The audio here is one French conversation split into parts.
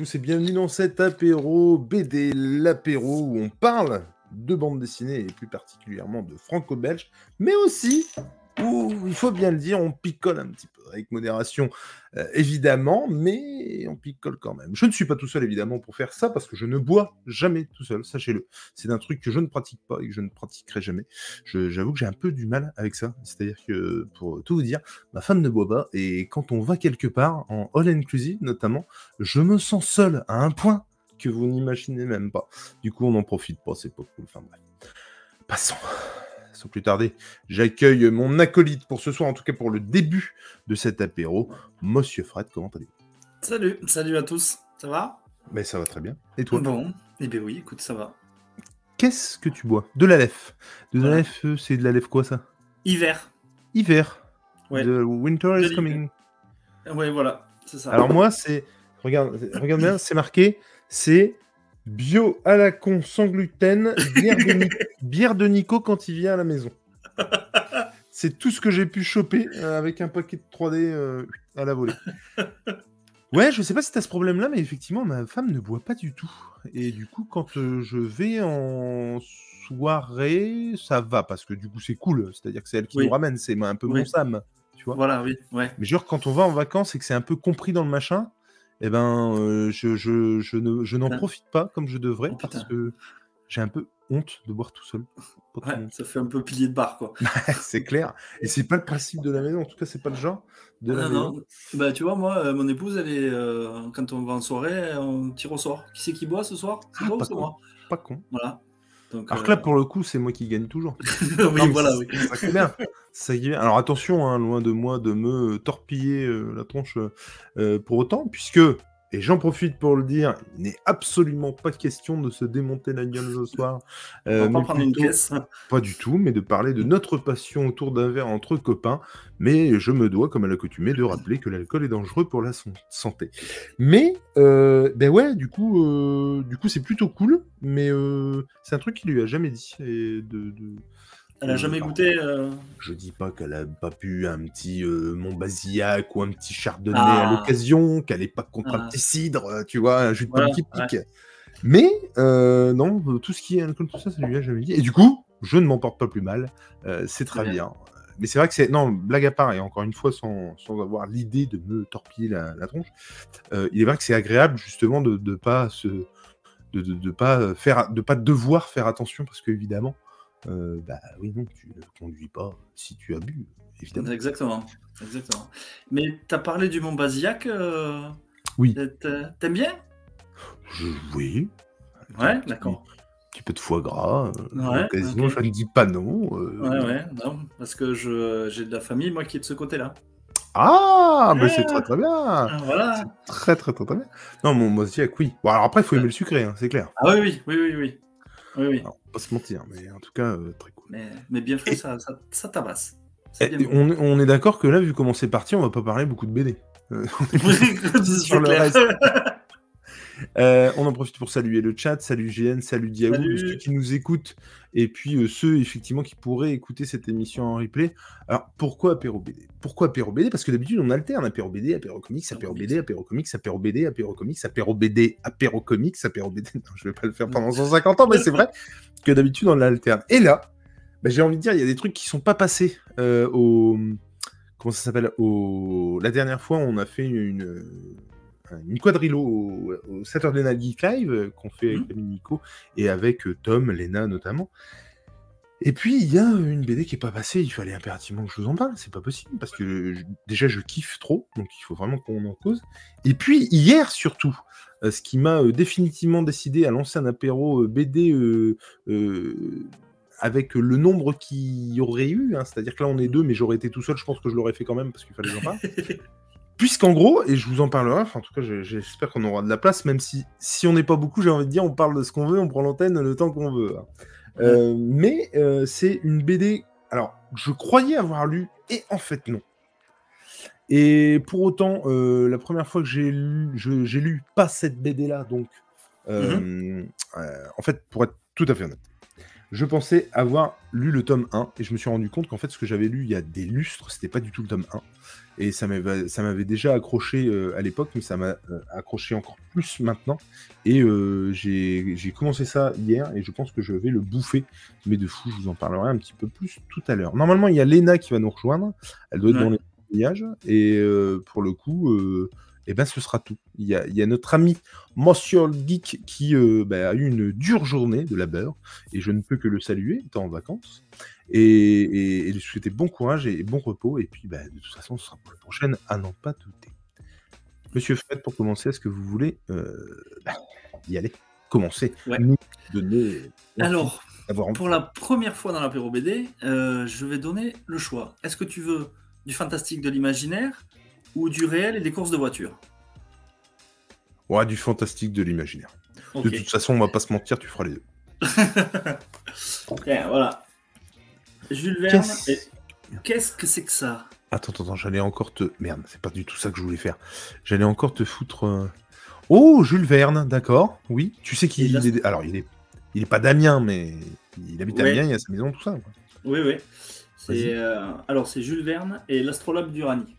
tous et bienvenue dans cet apéro BD, l'apéro où on parle de bande dessinée et plus particulièrement de franco-belge, mais aussi où, il faut bien le dire, on picole un petit peu, avec modération euh, évidemment, mais on picole quand même. Je ne suis pas tout seul évidemment pour faire ça parce que je ne bois jamais tout seul, sachez-le. C'est un truc que je ne pratique pas et que je ne pratiquerai jamais. J'avoue que j'ai un peu du mal avec ça, c'est-à-dire que pour tout vous dire, ma femme ne boit pas et quand on va quelque part, en all inclusive notamment, je me sens seul à un point que vous n'imaginez même pas. Du coup, on n'en profite pas, c'est pas cool. Enfin. Passons sans plus tarder, j'accueille mon acolyte pour ce soir, en tout cas pour le début de cet apéro. Monsieur Fred, comment allez-vous? Salut, salut à tous, ça va? Ben ça va très bien. Et toi? Bon, eh bien oui, écoute, ça va. Qu'est-ce que tu bois? De la lef. De la lef, euh, c'est de la lef quoi ça? Hiver. Hiver. Ouais. The winter is coming. Ouais, voilà, c'est ça. Alors moi, c'est... Regarde, regarde bien, c'est marqué, c'est Bio à la con, sans gluten, bière de, Ni- bière de Nico quand il vient à la maison. C'est tout ce que j'ai pu choper euh, avec un paquet de 3D euh, à la volée. Ouais, je sais pas si t'as ce problème-là, mais effectivement, ma femme ne boit pas du tout. Et du coup, quand euh, je vais en soirée, ça va, parce que du coup, c'est cool. C'est-à-dire que c'est elle qui Oui. nous ramène, c'est un peu mon. Sam, tu vois. Voilà, oui, ouais. Mais genre, quand on va en vacances et que c'est un peu compris dans le machin, eh ben, euh, je, je, je ne- je n'en profite pas comme je devrais Oh, parce que j'ai un peu honte de boire tout seul. Ouais, ça fait un peu pilier de bar, quoi. c'est clair. Et c'est pas le principe de la maison. En tout cas, c'est pas le genre de la Ah, maison. non. Bah, tu vois, moi, euh, mon épouse, elle est. euh, quand on va en soirée, on tire au sort. Qui c'est qui boit ce soir? C'est Ah, toi ou c'est moi? Pas con. Voilà. Donc, Alors euh, que là, pour le coup, c'est moi qui gagne toujours. oui, Non, voilà, oui. ça bien. Ça. Alors attention, hein, loin de moi de me torpiller euh, la tronche euh, pour autant, puisque, et j'en profite pour le dire, il n'est absolument pas question de se démonter la gueule ce soir. On euh, va pas une du tout, mais de parler de notre passion autour d'un verre entre copains. Mais je me dois, comme à l'accoutumée, de rappeler que l'alcool est dangereux pour la santé. Mais, euh, ben ouais, du coup, euh, du coup, c'est plutôt cool. Mais c'est un truc qu'il lui a jamais dit. Et de, de- Elle a Euh, jamais goûté. euh, Je dis pas qu'elle a pas pu un petit euh, Montbazillac ou un petit Chardonnay Ah. à l'occasion, qu'elle est pas contre un Ah. petit cidre, euh, tu vois, un jus de pomme qui pique. Mais euh, non, tout ce qui est alcool, tout ça, ça lui a jamais dit. Et du coup, je ne m'en porte pas plus mal. C'est très bien. bien. Mais c'est vrai que c'est. Non, blague à part, et encore une fois, sans, sans avoir l'idée de me torpiller la, la tronche, il est vrai que c'est agréable, justement, de ne pas se. De, de, de pas faire de pas devoir faire attention parce que évidemment euh, bah oui non tu ne conduis pas si tu as bu évidemment Exactement. Exactement. Mais t'as parlé du Mont Basillac. euh, oui t'a- T'aimes bien? Je, oui Ouais, d'accord. un petit peu de foie gras euh, Ouais, l'occasion, ok. je ne dis pas non euh, Ouais, ouais, non, parce que je j'ai de la famille, moi, qui est de ce côté-là. ah mais Ouais. c'est très très bien Ah, voilà. très très très très bien non mon Mosdiac oui bon alors après il faut aimer le sucré hein, c'est clair Ah oui, oui, oui, oui, oui. Alors, pas se mentir mais en tout cas euh, très cool Mais, mais bien fait, Et- ça, ça, ça tabasse. Eh, on, on est d'accord que là vu comment c'est parti on va pas parler beaucoup de BD Euh, sur le reste. Euh, on en profite pour saluer le chat. Salut GN, salut Diaou, Salut. ceux qui nous écoutent, et puis euh, ceux effectivement qui pourraient écouter cette émission en replay. Alors pourquoi apéro BD Pourquoi apéro BD Parce que d'habitude on alterne apéro BD, apéro comics, apéro BD, apéro comics, apéro BD, apéro comics, apéro BD, apéro comics, apéro BD. Non, je vais pas le faire pendant 150 ans, mais c'est vrai que d'habitude on l'alterne. Et là, bah, j'ai envie de dire, il y a des trucs qui sont pas passés euh, au comment ça s'appelle au la dernière fois on a fait une une quadrilo au, au Saturday Night Geek Live euh, qu'on fait avec Mhm. l'ami Nico et avec euh, Tom, Lena notamment. Et puis il y a une BD qui est pas passée, il fallait impérativement que je vous en parle, c'est pas possible parce que je- déjà je kiffe trop, donc il faut vraiment qu'on en cause. Et puis hier surtout, euh, ce qui m'a euh, définitivement décidé à lancer un apéro euh, BD euh, euh, avec le nombre qu'il y aurait eu, hein, c'est-à-dire que là on est deux, mais j'aurais été tout seul, je pense que je l'aurais fait quand même parce qu'il fallait que j'en parle. Puisqu'en gros, et je vous en parlerai, enfin, en tout cas j'espère qu'on aura de la place, même si si on n'est pas beaucoup, j'ai envie de dire, on parle de ce qu'on veut, on prend l'antenne le temps qu'on veut. hein. Euh, mais euh, c'est une BD, alors je croyais avoir lu, et en fait non. Et pour autant, euh, la première fois que j'ai lu, j'ai lu pas cette BD là, donc euh, en fait, pour être tout à fait honnête, je pensais avoir lu le tome 1 et je me suis rendu compte qu'en fait, ce que j'avais lu il y a des lustres, c'était pas du tout le tome 1. Et ça m'avait, déjà accroché euh, à l'époque, mais ça m'a euh, accroché encore plus maintenant. Et euh, j'ai, commencé ça hier et je pense que je vais le bouffer. Mais de fou, je vous en parlerai un petit peu plus tout à l'heure. Normalement, il y a Lena qui va nous rejoindre. Elle doit être Ouais. dans les voyages. Et pour le coup, euh, eh ben, ce sera tout. Il y a, il y a notre ami Monsieur Geek qui euh, bah, a eu une dure journée de labeur. Et je ne peux que le saluer, étant en vacances. Et, et- et lui souhaiter bon courage et bon repos. Et puis, bah, de toute façon, ce sera pour la prochaine, à n'en pas douter. Monsieur Fred, pour commencer, est-ce que vous voulez euh, bah, y aller Commencer. Ouais. Nous donner. Alors, pour la première fois dans l'apéro BD, euh, je vais donner le choix. Est-ce que tu veux du fantastique, de l'imaginaire ou du réel et des courses de voiture Ouais, du fantastique, de l'imaginaire. De toute façon, on va pas se mentir, tu feras les deux. Tiens, voilà. Jules Verne. Qu'est-ce- et- que c'est que ça? Attends, attends, attends, j'allais encore te. Merde, c'est pas du tout ça que je voulais faire. J'allais encore te foutre. euh, Oh, Jules Verne, d'accord. Oui, tu sais qu'il est. Alors, il est. Il est pas d'Amiens, mais il habite à Ouais. Amiens, il a sa maison, tout ça. quoi. Oui, oui. Euh, alors c'est Jules Verne et l'astrolabe d'Uranie.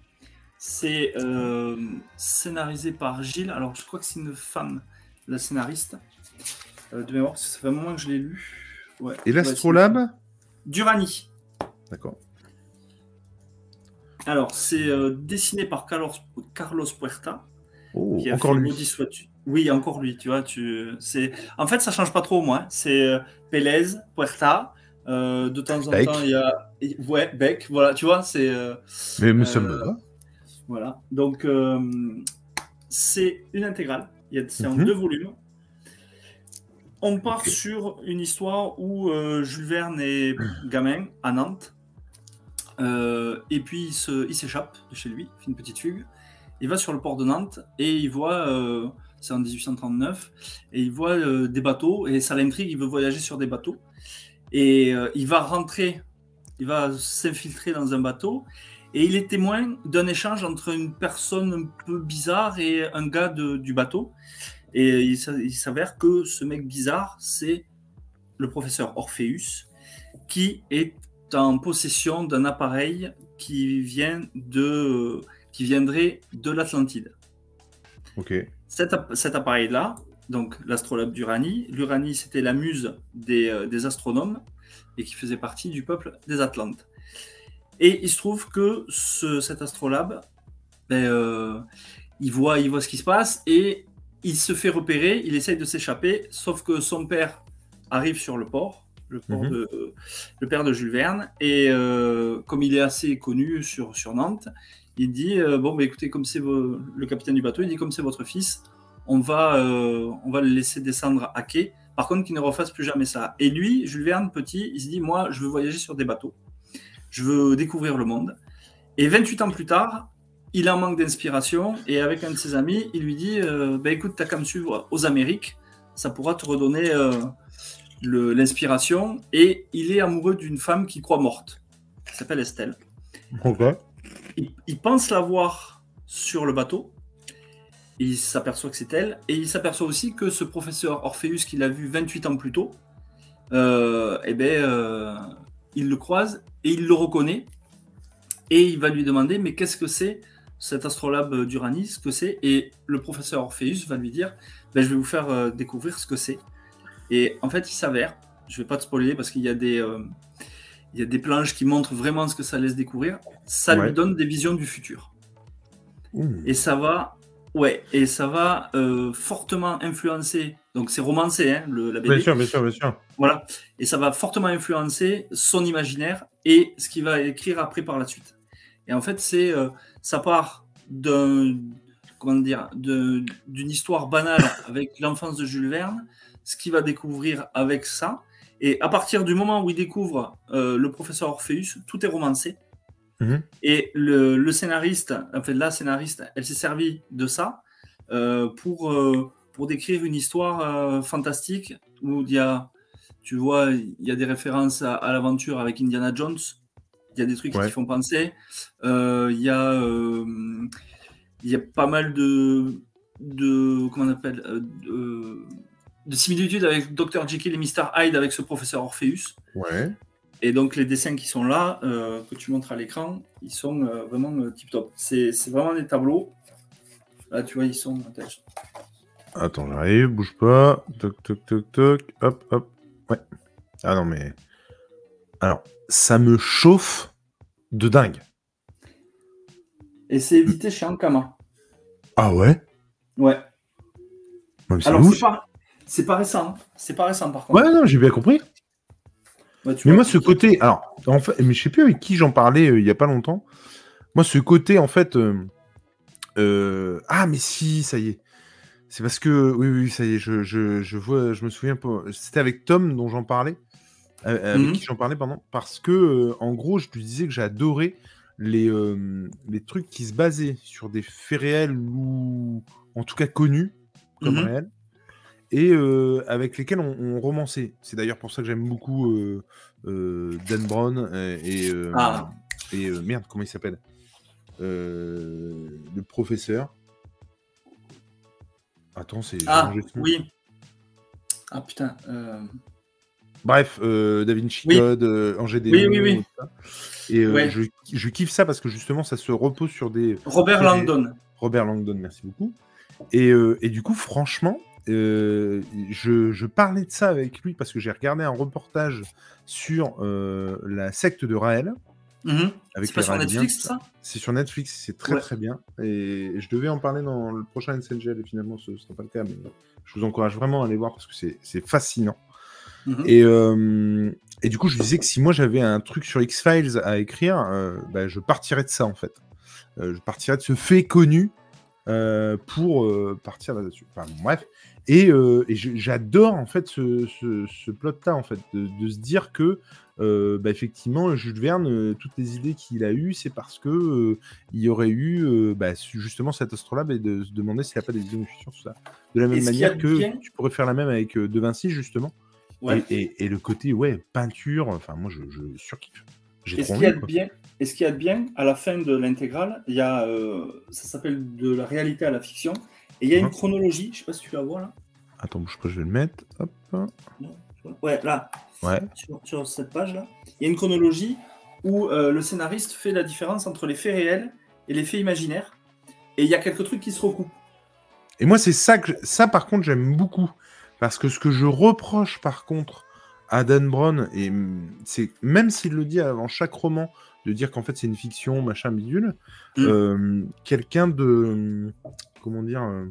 C'est euh, scénarisé par Gilles. Alors je crois que c'est une femme, la scénariste euh, de mémoire parce que ça fait un moment que je l'ai lu. Ouais. Et l'astrolabe D'Uranie. D'accord. Alors c'est euh, dessiné par Carlos, Carlos Puerta. Oh, qui a encore fait lui. Maudit sois-tu. Oui, encore lui, tu vois. Tu... c'est... En fait, ça change pas trop, moi. C'est euh, Pélez, Puerta. euh, de temps en Beck. temps, il y a. Ouais, Beck, voilà, tu vois, c'est. Mais, mais ça me va. Voilà. Donc, euh, c'est une intégrale. C'est en Mhm. deux volumes. On part sur une histoire où euh, Jules Verne est gamin à Nantes. Euh, et puis, il s'échappe de chez lui, il fait une petite fugue. Il va sur le port de Nantes et il voit, c'est en 1839, et il voit des bateaux et ça l'intrigue, il veut voyager sur des bateaux. Et il va rentrer, il va s'infiltrer dans un bateau et il est témoin d'un échange entre une personne un peu bizarre et un gars de- du bateau. Et il s'a- il s'avère que ce mec bizarre, c'est le professeur Orpheus, qui est en possession d'un appareil qui vient de, qui viendrait de l'Atlantide. Ok. Cet, app- cet appareil-là, donc l'astrolabe d'Uranie, l'Uranie c'était la muse des, euh, des astronomes et qui faisait partie du peuple des Atlantes. Et il se trouve que ce- cet astrolabe, ben, euh, il, voit, il voit ce qui se passe et il se fait repérer, il essaye de s'échapper, sauf que son père arrive sur le port, le, port Mhm. de, le père de Jules Verne, et euh, comme il est assez connu sur, sur Nantes, il dit euh, bon bah écoutez comme c'est le capitaine du bateau il dit comme c'est votre fils on va on va le laisser descendre à quai. Par contre qu'il ne refasse plus jamais ça. Et lui Jules Verne petit il se dit moi je veux voyager sur des bateaux je veux découvrir le monde. Et 28 ans plus tard il en manque d'inspiration et avec un de ses amis il lui dit euh, bah écoute t'as qu'à me suivre aux Amériques. Ça pourra te redonner euh, l'inspiration et il est amoureux d'une femme qui croit morte. Qui s'appelle Estelle. Il, il pense la voir sur le bateau. Il s'aperçoit que c'est elle. Et il s'aperçoit aussi que ce professeur Orpheus qu'il a vu 28 ans plus tôt, euh, eh ben, euh, il le croise et il le reconnaît. Et il va lui demander Mais qu'est-ce que c'est cet astrolabe d'Uranie Ce que c'est? Et le professeur Orpheus va lui dire ben, Je vais vous faire euh, découvrir ce que c'est. Et en fait, il s'avère, je vais pas te spoiler parce qu'il y a des. euh, il y a des planches qui montrent vraiment ce que ça laisse découvrir. Ça Ouais. lui donne des visions du futur. Et ça va, ouais, et ça va euh, fortement influencer. Donc c'est romancé, hein, le, la BD. Bien sûr, bien sûr, bien sûr. Voilà. Et ça va fortement influencer son imaginaire et ce qu'il va écrire après par la suite. Et en fait, c'est euh, ça part d'un comment dire de- d'une histoire banale avec l'enfance de Jules Verne, ce qu'il va découvrir avec ça. Et à partir du moment où il découvre euh, le professeur Orpheus, tout est romancé. Mhm. Et le, le scénariste, en fait, la scénariste, elle s'est servie de ça euh, pour, euh, pour décrire une histoire fantastique où il y a, tu vois, il y a des références à, à l'aventure avec Indiana Jones. Il y a des trucs Ouais. qui font penser. Euh, il y a, euh, il y a pas mal de, de comment on appelle, euh, de, de similitude avec Dr. Jekyll et Mr. Hyde avec ce professeur Orpheus. Ouais. Et donc les dessins qui sont là, euh, que tu montres à l'écran, ils sont euh, vraiment euh, tip top. C'est vraiment des tableaux. Là, tu vois, ils sont. Je- Attends, j'arrive, bouge pas. Toc, toc, toc, toc. Hop, hop. Ouais. Ah non, mais. Alors, ça me chauffe de dingue. Et c'est édité chez Ankama. Ah ouais? Ouais. Alors, c'est pas, c'est pas récent. hein. C'est pas récent, par contre. Ouais, non, j'ai bien compris. Ouais, tu Mais moi, ce côté. Alors, en fait, mais je sais plus avec qui j'en parlais euh, il y a pas longtemps. Moi, ce côté, en fait. euh, euh, Ah, mais si, ça y est. C'est parce que. Oui, oui, ça y est, je, je, je vois, je me souviens pas. C'était avec Tom dont j'en parlais. euh, avec Mhm. qui j'en parlais, pardon. Parce que, euh, en gros, je lui disais que j'adorais les, euh, les trucs qui se basaient sur des faits réels ou en tout cas connus comme Mhm. réels et euh, avec lesquels on, on romançait. C'est d'ailleurs pour ça que j'aime beaucoup euh, euh, Dan Brown euh, et, euh, Ah. et euh, merde, comment il s'appelle Euh, Le professeur. Attends, c'est. Ah, oui. Ah, putain. euh, Bref, euh, Da Vinci Oui. Code, euh, Angers des Oui, oui, oui. Et euh, Ouais. je, je kiffe ça parce que justement, ça se repose sur des. Robert Langdon. Robert Langdon, merci beaucoup. Et, euh, et du coup, franchement, je, je parlais de ça avec lui parce que j'ai regardé un reportage sur la secte de Raël. Mhm. C'est pas sur Netflix, ça C'est sur Netflix, c'est très Ouais. très bien. Et je devais en parler dans le prochain SNGL et finalement ce ne sera pas le cas. Mais je vous encourage vraiment à aller voir parce que c'est- fascinant. Mhm. Et, euh, et du coup, je disais que si moi j'avais un truc sur X-Files à écrire, euh, bah, je partirais de ça en fait. Euh, je partirais de ce fait connu euh, pour partir là-dessus. Enfin, bon, bref. Et, euh, j'adore en fait ce, ce, ce plot-là en fait, de, de se dire que euh, bah, effectivement Jules Verne, euh, toutes les idées qu'il a eues, c'est parce que euh, il y aurait eu bah, justement cet astrolabe et de se demander s'il n'y a pas des idées tout ça. De la même manière que bien- tu pourrais faire la même avec De Vinci justement. Ouais. Et, et- et le côté, ouais, peinture, enfin, moi, je, je surkiffe. Et ce qu'il y a de bien, et ce qu'il y a de bien, à la fin de l'intégrale, il y a, euh, ça s'appelle de la réalité à la fiction, et il y a une Mhm. chronologie, je sais pas si tu la vois là. Attends, bouge pas, je vais le mettre. Hop. Ouais, là, Ouais. sur, sur cette page là, il y a une chronologie où euh, le scénariste fait la différence entre les faits réels et les faits imaginaires, et il y a quelques trucs qui se recoupent. Et moi, c'est ça que, je- ça, par contre, j'aime beaucoup. Parce que ce que je reproche, par contre, à Dan Brown, et c'est même s'il le dit avant chaque roman, de dire qu'en fait c'est une fiction, machin bidule, Mm. euh, quelqu'un de. Comment dire euh,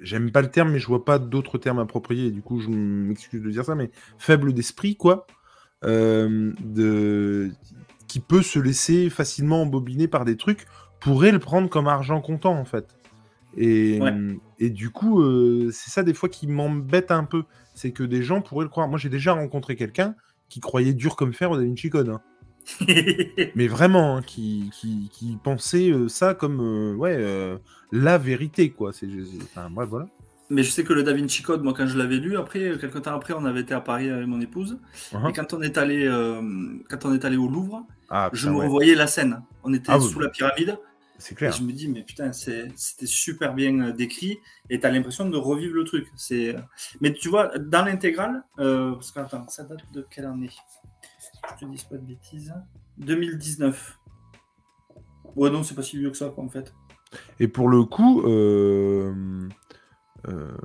J'aime pas le terme, mais je vois pas d'autres termes appropriés, et du coup, je m'excuse de dire ça, mais faible d'esprit, quoi. euh, de... Qui peut se laisser facilement embobiner par des trucs, pourrait le prendre comme argent comptant, en fait. Et, Ouais. et du coup, euh, c'est ça des fois qui m'embête un peu. C'est que des gens pourraient le croire. Moi, j'ai déjà rencontré quelqu'un qui croyait dur comme fer au Da Vinci Code. hein. Mais vraiment, hein, qui, qui, qui pensait euh, ça comme euh, ouais, euh, la vérité, quoi. C'est, enfin, voilà. Mais je sais que le Da Vinci Code, moi quand je l'avais lu, après, quelques temps après, on avait été à Paris avec mon épouse, Uhum. et quand on est allé, quand on est allé au Louvre, Ah, je me ouais, revoyais la scène. On était Ah sous la pyramide, c'est et clair. je me dis, mais putain, c'était super bien décrit, et tu as l'impression de revivre le truc. Mais tu vois, dans l'intégrale, parce que attends, ça date de quelle année? Je te dis pas de bêtises. 2019. Ouais, non, c'est pas si vieux que ça, quoi, en fait. Et pour le coup, euh, euh,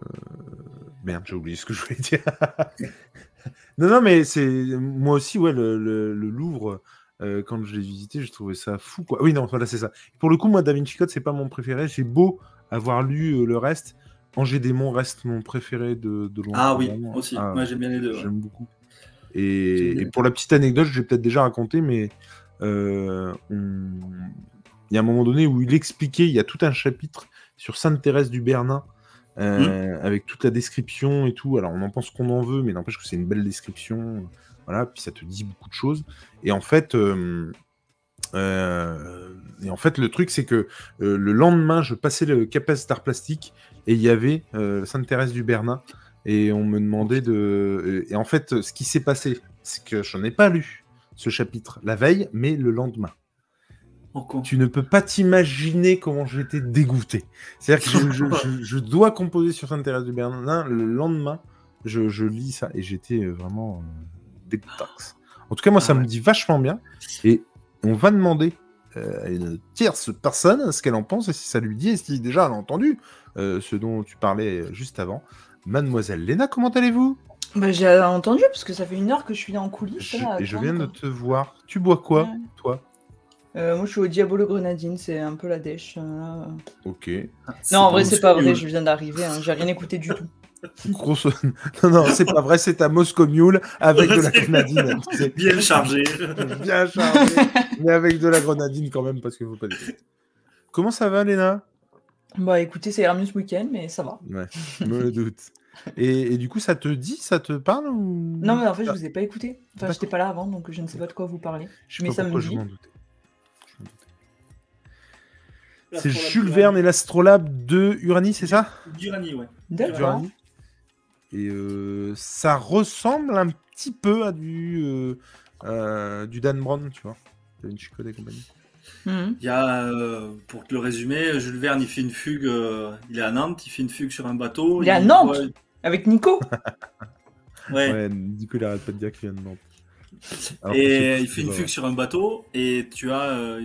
merde, j'ai oublié ce que je voulais dire. non, non, mais c'est moi aussi, ouais, le, le- le Louvre. euh, quand je l'ai visité, j'ai trouvé ça fou, quoi. Oui, non, voilà, c'est ça. Pour le coup, moi, Da Vinci Code, c'est pas mon préféré. J'ai beau avoir lu euh, le reste. Angers Démon reste mon préféré de, de loin. Ah oui, vraiment. aussi. Ah, Moi, j'aime bien les deux. ouais. J'aime beaucoup. Et, pour la petite anecdote, je l'ai peut-être déjà raconté, mais euh, on- il y a un moment donné où il expliquait, il y a tout un chapitre sur Sainte Thérèse du Bernin, euh, avec toute la description et tout. Alors on en pense qu'on en veut, mais n'empêche que c'est une belle description. Voilà, puis ça te dit beaucoup de choses. Et en fait, euh, euh, et en fait le truc, c'est que le lendemain, je passais le Capes d'art plastique et il y avait Sainte Thérèse du Bernin. Et on me demandait de. Et en fait, ce qui s'est passé, c'est que j'en ai pas lu ce chapitre la veille, mais le lendemain. tu ne peux pas t'imaginer comment j'étais dégoûté. C'est-à-dire que je, je, je, dois composer sur Sainte-Thérèse de Berlin le lendemain. Je, je, lis ça et j'étais vraiment euh, En tout cas, moi, ça me dit vachement bien. Et on va demander euh, à une tierce personne ce qu'elle en pense et si ça lui dit et si déjà elle a entendu euh, ce dont tu parlais juste avant. Mademoiselle Léna, comment allez-vous? Bah, J'ai entendu parce que ça fait une heure que je suis en coulisses. et je viens de te voir. Tu bois quoi, toi? Euh, moi, je suis au Diabolo Grenadine, c'est un peu la dèche. Ok. Non, en vrai, c'est pas vrai, je viens d'arriver, hein, j'ai rien écouté du tout. Grosse... Non, non, c'est pas vrai, c'est à Moscow Mule avec de la grenadine. bien chargé. bien chargé, mais avec de la grenadine quand même, parce que faut pas dire. Comment ça va, Léna? Bah écoutez, c'est mieux ce week-end, mais ça va. Ouais, me doute. Et, du coup, ça te dit, ça te parle ou... Non, mais en fait, je vous ai pas écouté. Enfin, j'étais pas là avant, donc je ne sais pas de quoi vous parlez. Je mais ça me dit. C'est Jules Verne et l'astrolabe de Uranie, c'est ça? D'Uranie, ouais. D'accord. Et euh, ça ressemble un petit peu à du, euh, euh, du Dan Brown, tu vois, de Vinci Code et compagnie. Mhm. Il y a, pour te le résumer, Jules Verne, il fait une fugue, il est à Nantes, il fait une fugue sur un bateau. Il est à Nantes Avec Nico Ouais. ouais, Nico, il arrête pas de dire qu'il vient de Nantes. et il fait une fugue sur un bateau et tu as,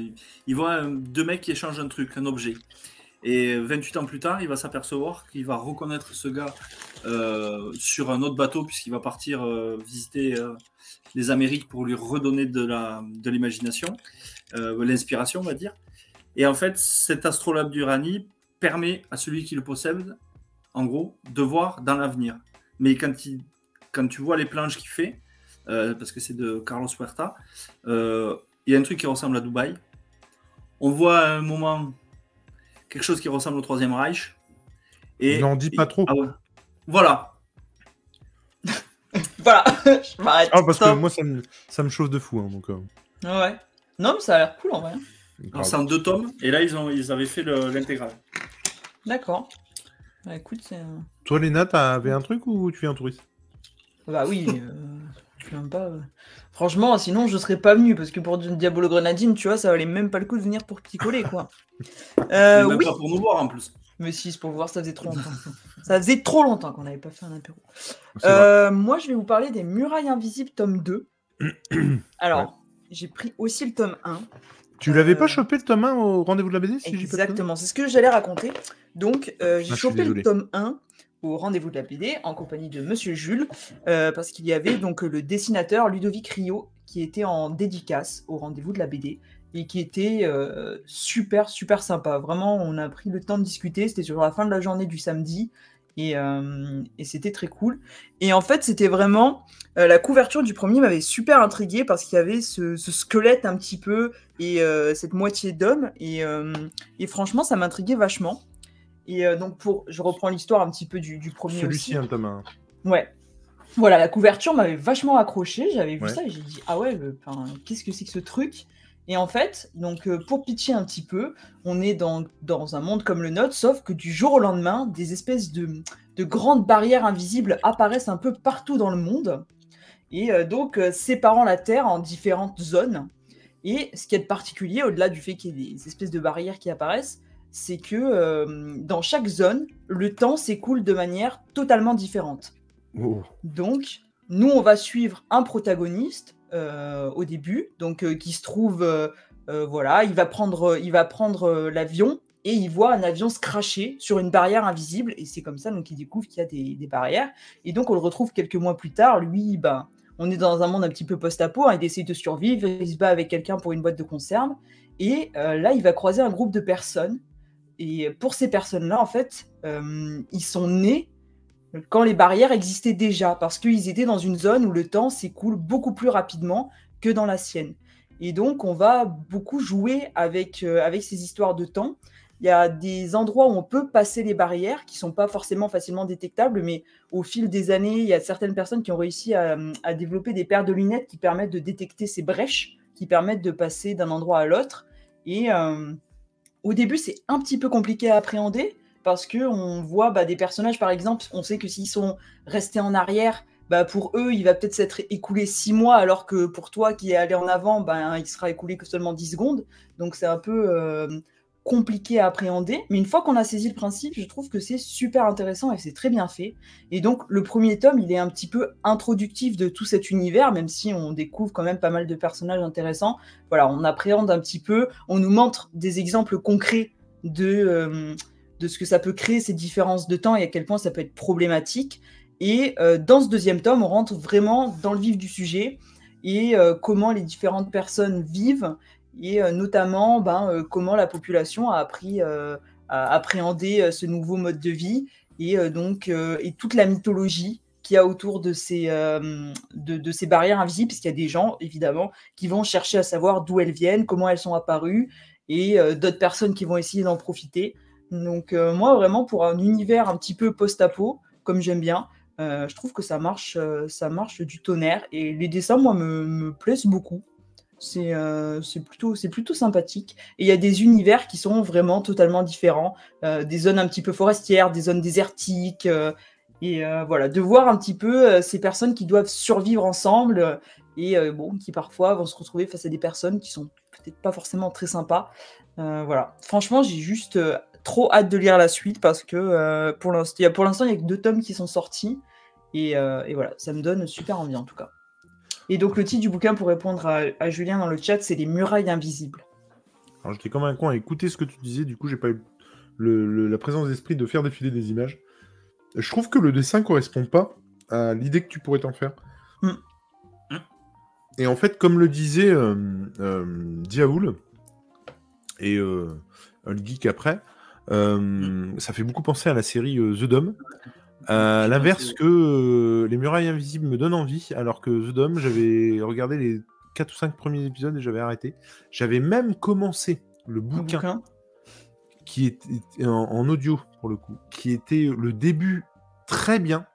il voit deux mecs qui échangent un truc, un objet. Et 28 ans plus tard, il va s'apercevoir qu'il va reconnaître ce gars euh, sur un autre bateau, puisqu'il va partir euh, visiter euh, les Amériques pour lui redonner de, la, de l'imagination, l'inspiration, on va dire. Et en fait, cet astrolabe d'Uranie permet à celui qui le possède, en gros, de voir dans l'avenir. Mais quand, il, quand tu vois les planches qu'il fait, parce que c'est de Carlos Huerta, il y a un truc qui ressemble à Dubaï. On voit à un moment quelque chose qui ressemble au Troisième Reich. Et n'en dis pas trop. Ah voilà. voilà, je m'arrête. Ah, parce que moi, ça me, ça me chauffe de fou. Hein, donc, euh. Ouais. Non, mais ça a l'air cool en vrai. c'est en deux tomes, et là, ils, ont, ils avaient fait l'intégrale. D'accord. Bah, écoute, c'est. Toi, Léna, t'avais un truc ou tu es un touriste? Bah oui. Euh, je viens pas. Euh. Franchement, sinon je serais pas venu parce que pour une Diabolo Grenadine, tu vois, ça valait même pas le coup de venir pour picoler quoi. Euh, même pas pour nous voir en plus. Mais si, c'est pour voir, ça faisait trop longtemps. ça faisait trop longtemps qu'on n'avait pas fait un apéro. Euh, moi, je vais vous parler des Murailles Invisibles, tome 2. Alors, j'ai pris aussi le tome 1. Tu l'avais pas chopé le tome 1 au rendez-vous de la BD Exactement, c'est ce que j'allais raconter. Donc, j'ai ah, chopé le tome 1 au rendez-vous de la BD en compagnie de Monsieur Jules, euh, parce qu'il y avait donc le dessinateur Ludovic Rio qui était en dédicace au rendez-vous de la BD et qui était euh, super super sympa. Vraiment, on a pris le temps de discuter. C'était sur la fin de la journée du samedi. Et, euh, c'était très cool. Et en fait, c'était vraiment la couverture du premier m'avait super intrigué parce qu'il y avait ce, squelette un petit peu et cette moitié d'homme. Et, et franchement, ça m'intriguait vachement. Et euh, donc, pour, je reprends l'histoire un petit peu du, premier Celui-ci, un Thomas. Ouais. Voilà, la couverture m'avait vachement accroché. J'avais vu ça et j'ai dit, ah ouais, qu'est-ce que c'est que ce truc? Et en fait, donc euh, pour pitcher un petit peu, on est dans, dans un monde comme le nôtre, sauf que du jour au lendemain, des espèces de, de grandes barrières invisibles apparaissent un peu partout dans le monde. Et euh, donc, séparant la Terre en différentes zones. Et ce qui est particulier, au-delà du fait qu'il y ait des espèces de barrières qui apparaissent, c'est que euh, dans chaque zone, le temps s'écoule de manière totalement différente. Oh. Donc, nous, on va suivre un protagoniste euh, au début, donc euh, qui se trouve, voilà, il va prendre, il va prendre l'avion et il voit un avion se cracher sur une barrière invisible, et c'est comme ça donc il découvre qu'il y a des, barrières. Et donc on le retrouve quelques mois plus tard, lui, ben, on est dans un monde un petit peu post-apo, hein, il essaie de survivre, il se bat avec quelqu'un pour une boîte de conserve, et là il va croiser un groupe de personnes. Et pour ces personnes-là, en fait, euh, ils sont nés quand les barrières existaient déjà, parce qu'ils étaient dans une zone où le temps s'écoule beaucoup plus rapidement que dans la sienne. Et donc, on va beaucoup jouer avec, euh, avec ces histoires de temps. Il y a des endroits où on peut passer les barrières qui ne sont pas forcément facilement détectables, mais au fil des années, il y a certaines personnes qui ont réussi à, développer des paires de lunettes qui permettent de détecter ces brèches, qui permettent de passer d'un endroit à l'autre. Et, euh, au début, c'est un petit peu compliqué à appréhender parce que on voit bah, des personnages, par exemple, on sait que s'ils sont restés en arrière, bah, pour eux, il va peut-être s'être écoulé six mois, alors que pour toi qui est allé en avant, ben, il sera écoulé que seulement 10 secondes. Donc c'est un peu euh, compliqué à appréhender. Mais une fois qu'on a saisi le principe, je trouve que c'est super intéressant et c'est très bien fait. Et donc le premier tome, il est un petit peu introductif de tout cet univers, même si on découvre quand même pas mal de personnages intéressants. Voilà, on appréhende un petit peu, on nous montre des exemples concrets de... Euh, de ce que ça peut créer ces différences de temps et à quel point ça peut être problématique. Et euh, dans ce deuxième tome, on rentre vraiment dans le vif du sujet et euh, comment les différentes personnes vivent et euh, notamment ben, comment la population a appris à appréhender ce nouveau mode de vie et donc et toute la mythologie qu'il y a autour de ces, de, de, ces barrières invisibles, puisqu'il y a des gens, évidemment, qui vont chercher à savoir d'où elles viennent, comment elles sont apparues, et d'autres personnes qui vont essayer d'en profiter. Donc moi, vraiment, pour un univers un petit peu post-apo, comme j'aime bien, euh, je trouve que ça marche, euh, ça marche du tonnerre. Et les dessins, moi, me, plaisent beaucoup. Euh, c'est plutôt, plutôt sympathique. Et il y a des univers qui sont vraiment totalement différents. des zones un petit peu forestières, des zones désertiques. et voilà, de voir un petit peu ces personnes qui doivent survivre ensemble et bon, qui parfois vont se retrouver face à des personnes qui sont peut-être pas forcément très sympas. voilà, franchement, j'ai juste trop hâte de lire la suite parce que pour l'instant, il y a que deux tomes qui sont sortis. Euh, et, voilà, ça me donne super envie en tout cas. Et donc le titre du bouquin pour répondre à, Julien dans le chat, c'est Les murailles invisibles. Alors j'étais comme un con à écouter ce que tu disais, du coup j'ai pas eu la présence d'esprit de faire défiler des images. Je trouve que le dessin correspond pas à l'idée que tu pourrais t'en faire. Hmm. Et en fait, comme le disait euh, euh Diaoul et euh, le geek après, hmm. ça fait beaucoup penser à la série The Dome. À l'inverse que euh, Les Murailles Invisibles me donnent envie, alors que The Dome, j'avais regardé les 4 ou 5 premiers épisodes et j'avais arrêté. J'avais même commencé le bouquin, qui était en, audio, pour le coup, qui était le début très bien.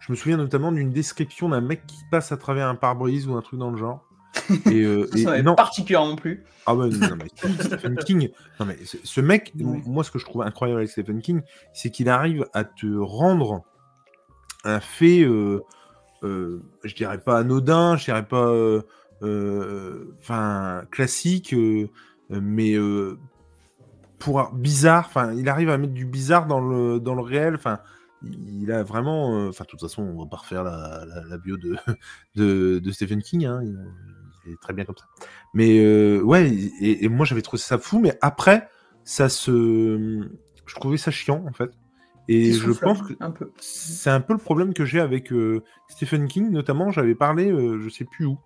Je me souviens notamment d'une description d'un mec qui passe à travers un pare-brise ou un truc dans le genre. Et, euh, non particulièrement plus. Ah ben non, mais Stephen King. Non mais ce mec, moi ce que je trouve incroyable avec Stephen King, c'est qu'il arrive à te rendre un fait, euh, euh, je dirais pas anodin, je dirais pas, euh, enfin classique, mais pour bizarre. Enfin, il arrive à mettre du bizarre dans le dans le réel. Enfin, il a vraiment. Enfin, de toute façon, on va pas refaire la, la, bio de, de, de, Stephen King. Hein très bien comme ça. Mais euh, ouais, et, moi j'avais trouvé ça fou, mais après, ça se. Je trouvais ça chiant en fait. Et je pense que c'est un peu le problème que j'ai avec euh, Stephen King, notamment. J'avais parlé, euh, je sais plus où,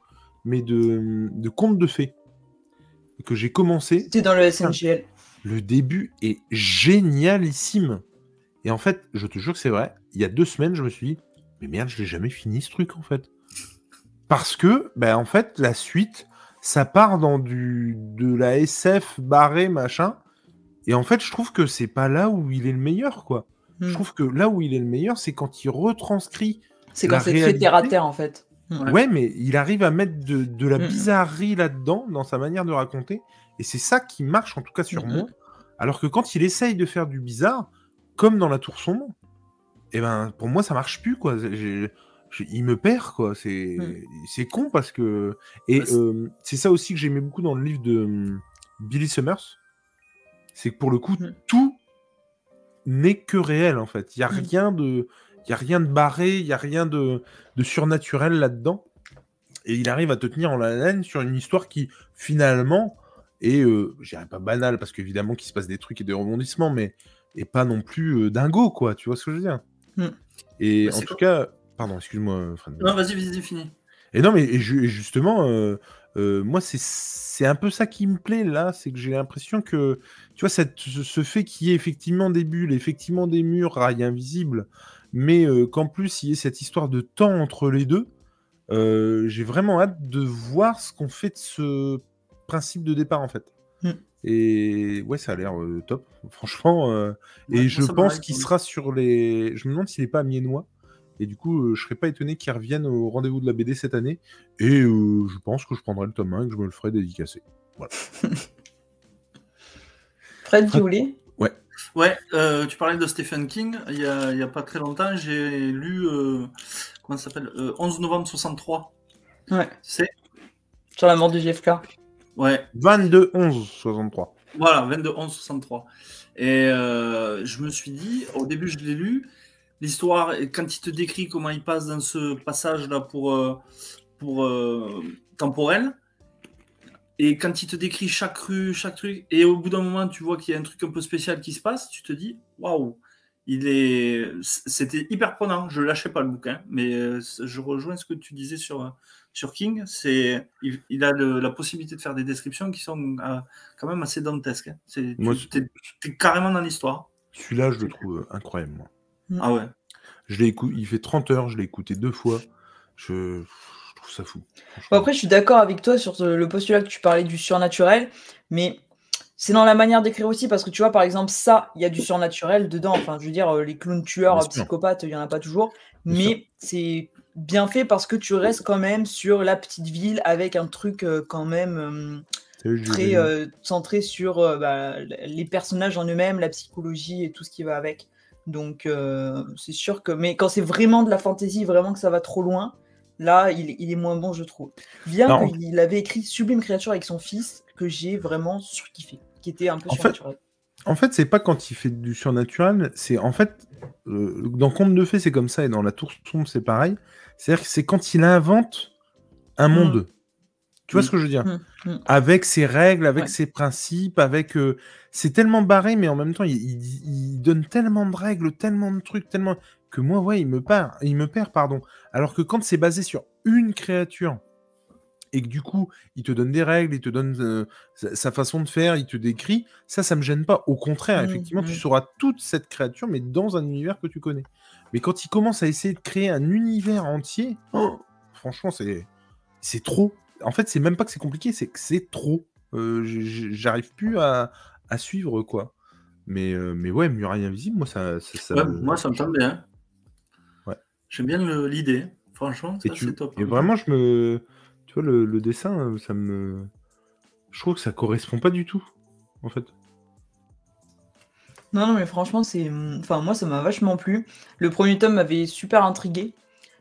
mais de, de contes de fées que j'ai commencé. C'était dans le SNGL. Le début est génialissime. Et en fait, je te jure que c'est vrai. Il y a deux semaines, je me suis dit, mais merde, je l'ai jamais fini ce truc en fait. Parce que, ben, en fait, la suite, ça part dans du, de la SF barré, machin. Et en fait, je trouve que c'est pas là où il est le meilleur, quoi. Je hmm. trouve que là où il est le meilleur, c'est quand il retranscrit. C'est quand c'est fait terre à terre, en fait. Ouais. mais il arrive à mettre de, la hmm. bizarrerie là-dedans, dans sa manière de raconter. Et c'est ça qui marche, en tout cas sur hmm. moi. Alors que quand il essaye de faire du bizarre, comme dans La Tour Sombre, et eh ben, pour moi, ça marche plus, quoi il me perd quoi. C'est mmh. c'est con parce que et bah, c'est ça aussi que j'aimais beaucoup dans le livre de mmh, Billy Summers, c'est que pour le coup mmh. tout n'est que réel en fait. Il y a rien de il y a rien de barré, il y a rien de, de surnaturel là-dedans. Et il arrive à te tenir en la laine sur une histoire qui finalement est, euh, je dirais pas banale parce qu'évidemment qu'il se passe des trucs et des rebondissements, mais est pas non plus dingo quoi. Tu vois ce que je veux dire? Et bah, en tout cas, Pardon, excuse-moi, Fred. Non, vas-y, vas-y, fini. Et non, mais justement, euh, euh, moi, c'est un peu ça qui me plaît là, c'est que j'ai l'impression que, tu vois, cette, ce fait qu'il y ait effectivement des bulles, effectivement des murs, rails invisibles, mais euh, qu'en plus il y ait cette histoire de temps entre les deux, j'ai vraiment hâte de voir ce qu'on fait de ce principe de départ en fait. Hmm. Et ouais, ça a l'air top, franchement. et je pense qu'il sera sur les. Je me demande s'il n'est pas miennois. Et du coup, euh, je serais pas étonné qu'ils reviennent au rendez-vous de la BD cette année. Et euh, je pense que je prendrai le tome 1 et que je me le ferai dédicacer. Voilà. Fred, tu voulais? Ouais. Ouais, euh, tu parlais de Stephen King. Il y, a, il y a pas très longtemps, j'ai lu comment ça s'appelle euh, 11 novembre 63. Ouais. C'est Sur la mort de JFK. ouais, 22 11 63. Voilà, 22-11-63. Et euh, je me suis dit, au début, je l'ai lu, l'histoire, quand il te décrit comment il passe dans ce passage-là pour, euh, pour euh, temporel, et quand il te décrit chaque rue, chaque truc, et au bout d'un moment, tu vois qu'il y a un truc un peu spécial qui se passe, tu te dis, waouh, il est, c'était hyper prenant. Je lâchais pas le bouquin, mais euh, je rejoins ce que tu disais sur sur King. C'est, il, il a le- la possibilité de faire des descriptions qui sont euh, quand même assez dantesques. hein. C'est, Moi, tu es, carrément dans l'histoire. Celui-là, je le trouve incroyable, moi. Ah ouais. Je l'ai écouté, il fait 30 heures, je l'ai écouté deux fois. Je, je trouve ça fou. Bon, après, je suis d'accord avec toi sur le postulat que tu parlais du surnaturel, mais c'est dans la manière d'écrire aussi, parce que tu vois, par exemple, ça, il y a du surnaturel dedans. Enfin, je veux dire, euh, les clowns tueurs, Bien psychopathes, il n'y en a pas toujours, Bien mais c'est bien fait parce que tu restes quand même sur la petite ville avec un truc euh, quand même euh, très euh, centré sur euh, bah, les personnages en eux-mêmes, la psychologie et tout ce qui va avec. Donc, euh, c'est sûr que. Mais quand c'est vraiment de la fantaisie, vraiment que ça va trop loin, là, il, il est moins bon, je trouve. Bien qu'il avait écrit Sublime Créature avec son fils, que j'ai vraiment surkiffé, qui était un peu En fait, surnaturel. En fait, c'est pas quand il fait du surnaturel, c'est en fait euh, dans Conte de fées c'est comme ça et dans La Tour sombre c'est pareil. C'est-à-dire que c'est quand il invente un Mm. monde. Tu vois Mm. ce que je veux dire? Mm, mm. Avec ses règles, avec Ouais. ses principes, avec euh, c'est tellement barré, mais en même temps il, il- il donne tellement de règles, tellement de trucs, tellement que moi ouais il me perd, il me perd pardon. Alors que quand c'est basé sur une créature et que du coup, il te donne des règles, il te donne euh, sa, façon de faire, il te décrit, ça, ça me gêne pas. Au contraire, Mm, effectivement, tu mm. sauras toute cette créature, mais dans un univers que tu connais. Mais quand il commence à essayer de créer un univers entier, oh, franchement, c'est c'est trop. En fait, c'est même pas que c'est compliqué, c'est que c'est trop. Euh, J'arrive plus à, à suivre, quoi. Mais, euh, mais ouais, Muraille Invisible, moi, ça, ça, ça Ouais, me- moi, ça me tente bien. Ouais. J'aime bien l'idée. Franchement, ça, c'est top. et vraiment, je me. Tu vois, le, le dessin, euh, ça me. Je trouve que ça correspond pas du tout, en fait. Non, non, mais franchement, c'est. Enfin, moi, ça m'a vachement plu. Le premier tome m'avait super intrigué.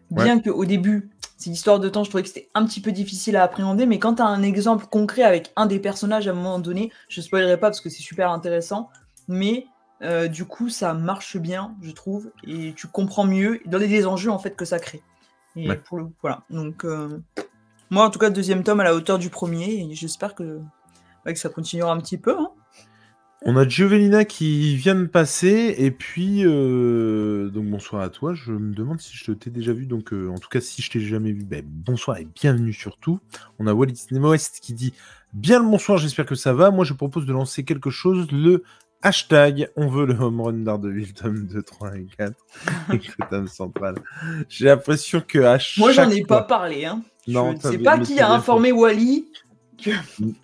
Bien qu'au début, c'est l'histoire de temps, je trouvais que c'était un petit peu difficile à appréhender, mais quand tu as un exemple concret avec un des personnages à un moment donné, je spoilerai pas parce que c'est super intéressant, mais euh, du coup, ça marche bien, je trouve, et tu comprends mieux dans les enjeux en fait que ça crée. Et Ouais. pour le voilà. Donc, euh, moi, en tout cas, deuxième tome à la hauteur du premier, et j'espère que ça continuera un petit peu. hein. On a Giovelina qui vient de passer, et puis. euh, Donc, bonsoir à toi. Je me demande si je t'ai déjà vu. Donc, euh, en tout cas, si je t'ai jamais vu, ben, bonsoir et bienvenue surtout. On a Walid West qui dit Bien le bonsoir, j'espère que ça va. Moi, je propose de lancer quelque chose. Le hashtag On veut le home run d'Ardeville, tome 2, 3 et 4. avec le tome central. J'ai l'impression que à Moi, j'en chaque ai fois- pas parlé. Hein. Non, je ne sais pas qui a informé Wally.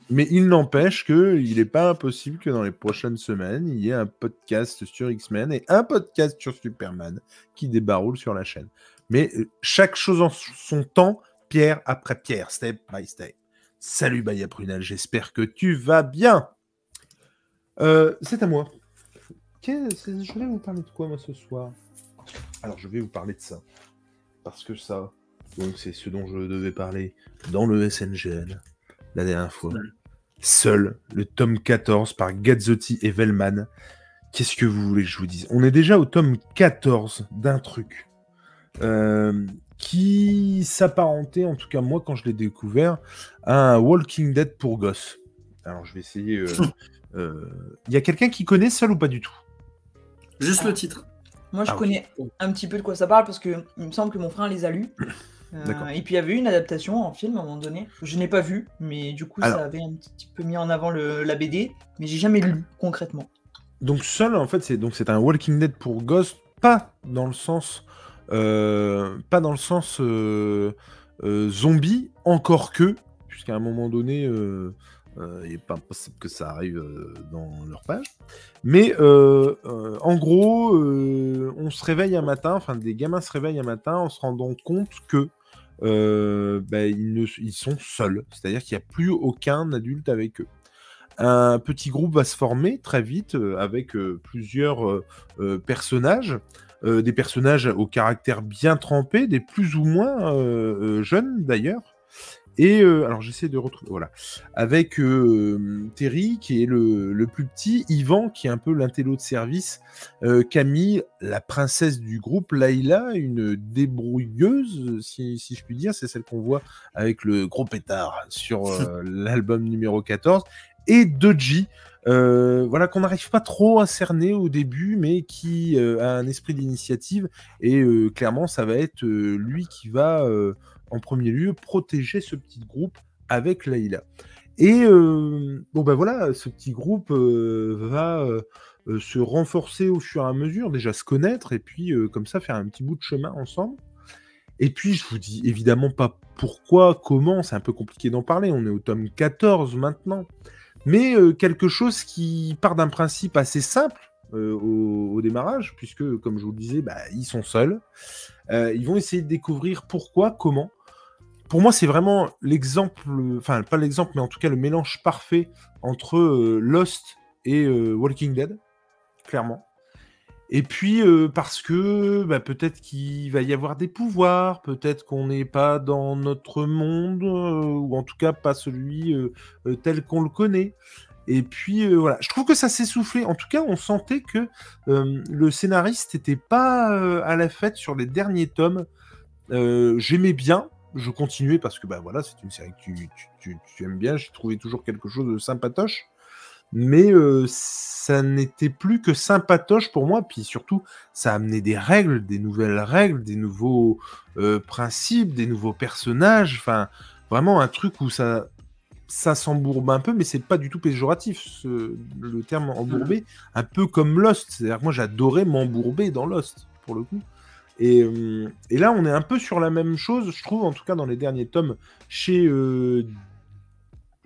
Mais il n'empêche qu'il n'est pas impossible que dans les prochaines semaines, il y ait un podcast sur X-Men et un podcast sur Superman qui débarroule sur la chaîne. Mais euh, chaque chose en son temps, pierre après pierre, step by step. Salut Baya Prunel, j'espère que tu vas bien. Euh, C'est à moi. Je vais vous parler de quoi moi ce soir? Alors je vais vous parler de ça. Parce que ça, c'est ce dont je devais parler dans le SNGL la dernière fois. Seul, le tome 14 par Gazzotti et Vellman. Qu'est-ce que vous voulez que je vous dise? On est déjà au tome 14 d'un truc euh, qui s'apparentait, en tout cas moi quand je l'ai découvert, à un Walking Dead pour gosses. Alors je vais essayer. euh, euh, Il y a quelqu'un qui connaît seul ou pas du tout? Juste le titre. Moi, je Ah, connais un petit peu de quoi ça parle parce que il me semble que mon frère les a lus. Euh, et puis il y avait eu une adaptation en film à un moment donné. Je n'ai pas vu, mais du coup, Alors. ça avait un petit peu mis en avant le, la BD, mais j'ai jamais lu concrètement. Donc seul, en fait, c'est donc c'est un Walking Dead pour gosses, pas dans le sens, euh, pas dans le sens euh, zombie, encore que, puisqu'à un moment donné, il n'est pas impossible que ça arrive dans leur page. Mais euh, euh, en gros, euh, on se réveille un matin, enfin des gamins se réveillent un matin en se rendant compte que ben, ils, sont seuls, c'est-à-dire qu'il n'y a plus aucun adulte avec eux un petit groupe va se former très vite avec plusieurs personnages. des personnages au caractère bien trempé, des plus ou moins jeunes d'ailleurs. Et euh, alors j'essaie de retrouver, voilà, avec euh, Terry qui est le, plus petit, Yvan qui est un peu l'intello de service, euh, Camille, la princesse du groupe, Laïla, une débrouilleuse, si, je puis dire, c'est celle qu'on voit avec le gros pétard sur l'album numéro 14, et Doji, voilà qu'on n'arrive pas trop à cerner au début, mais qui a un esprit d'initiative et clairement ça va être lui qui va en premier lieu protéger ce petit groupe avec Laïla. Et euh, bon ben voilà, ce petit groupe euh, va euh, se renforcer au fur et à mesure, déjà se connaître et puis comme ça faire un petit bout de chemin ensemble. Et puis je vous dis évidemment pas pourquoi, comment, c'est un peu compliqué d'en parler, on est au tome 14 maintenant. Mais quelque chose qui part d'un principe assez simple au, démarrage, puisque comme je vous le disais, bah, ils sont seuls. ils vont essayer de découvrir pourquoi, comment, pour moi, c'est vraiment l'exemple, enfin, pas l'exemple, mais en tout cas le mélange parfait entre euh, Lost et euh, Walking Dead, clairement. Et puis, euh, parce que bah, peut-être qu'il va y avoir des pouvoirs, peut-être qu'on n'est pas dans notre monde, ou en tout cas pas celui tel qu'on le connaît. Et puis voilà, je trouve que ça s'est soufflé. En tout cas, on sentait que le scénariste n'était pas à la fête sur les derniers tomes. J'aimais bien, je continuais parce que bah, voilà, c'est une série que tu, aimes bien. J'ai trouvé toujours quelque chose de sympatoche. Mais euh, ça n'était plus que sympatoche pour moi. Puis surtout, ça a amené des règles, des nouvelles règles, des nouveaux euh, principes, des nouveaux personnages. Enfin, vraiment un truc où ça, ça s'embourbe un peu, mais c'est pas du tout péjoratif, le terme embourbé. Un peu comme Lost. C'est-à-dire que moi, j'adorais m'embourber dans Lost, pour le coup. Euh, et, là, on est un peu sur la même chose, je trouve, en tout cas dans les derniers tomes, chez. Euh...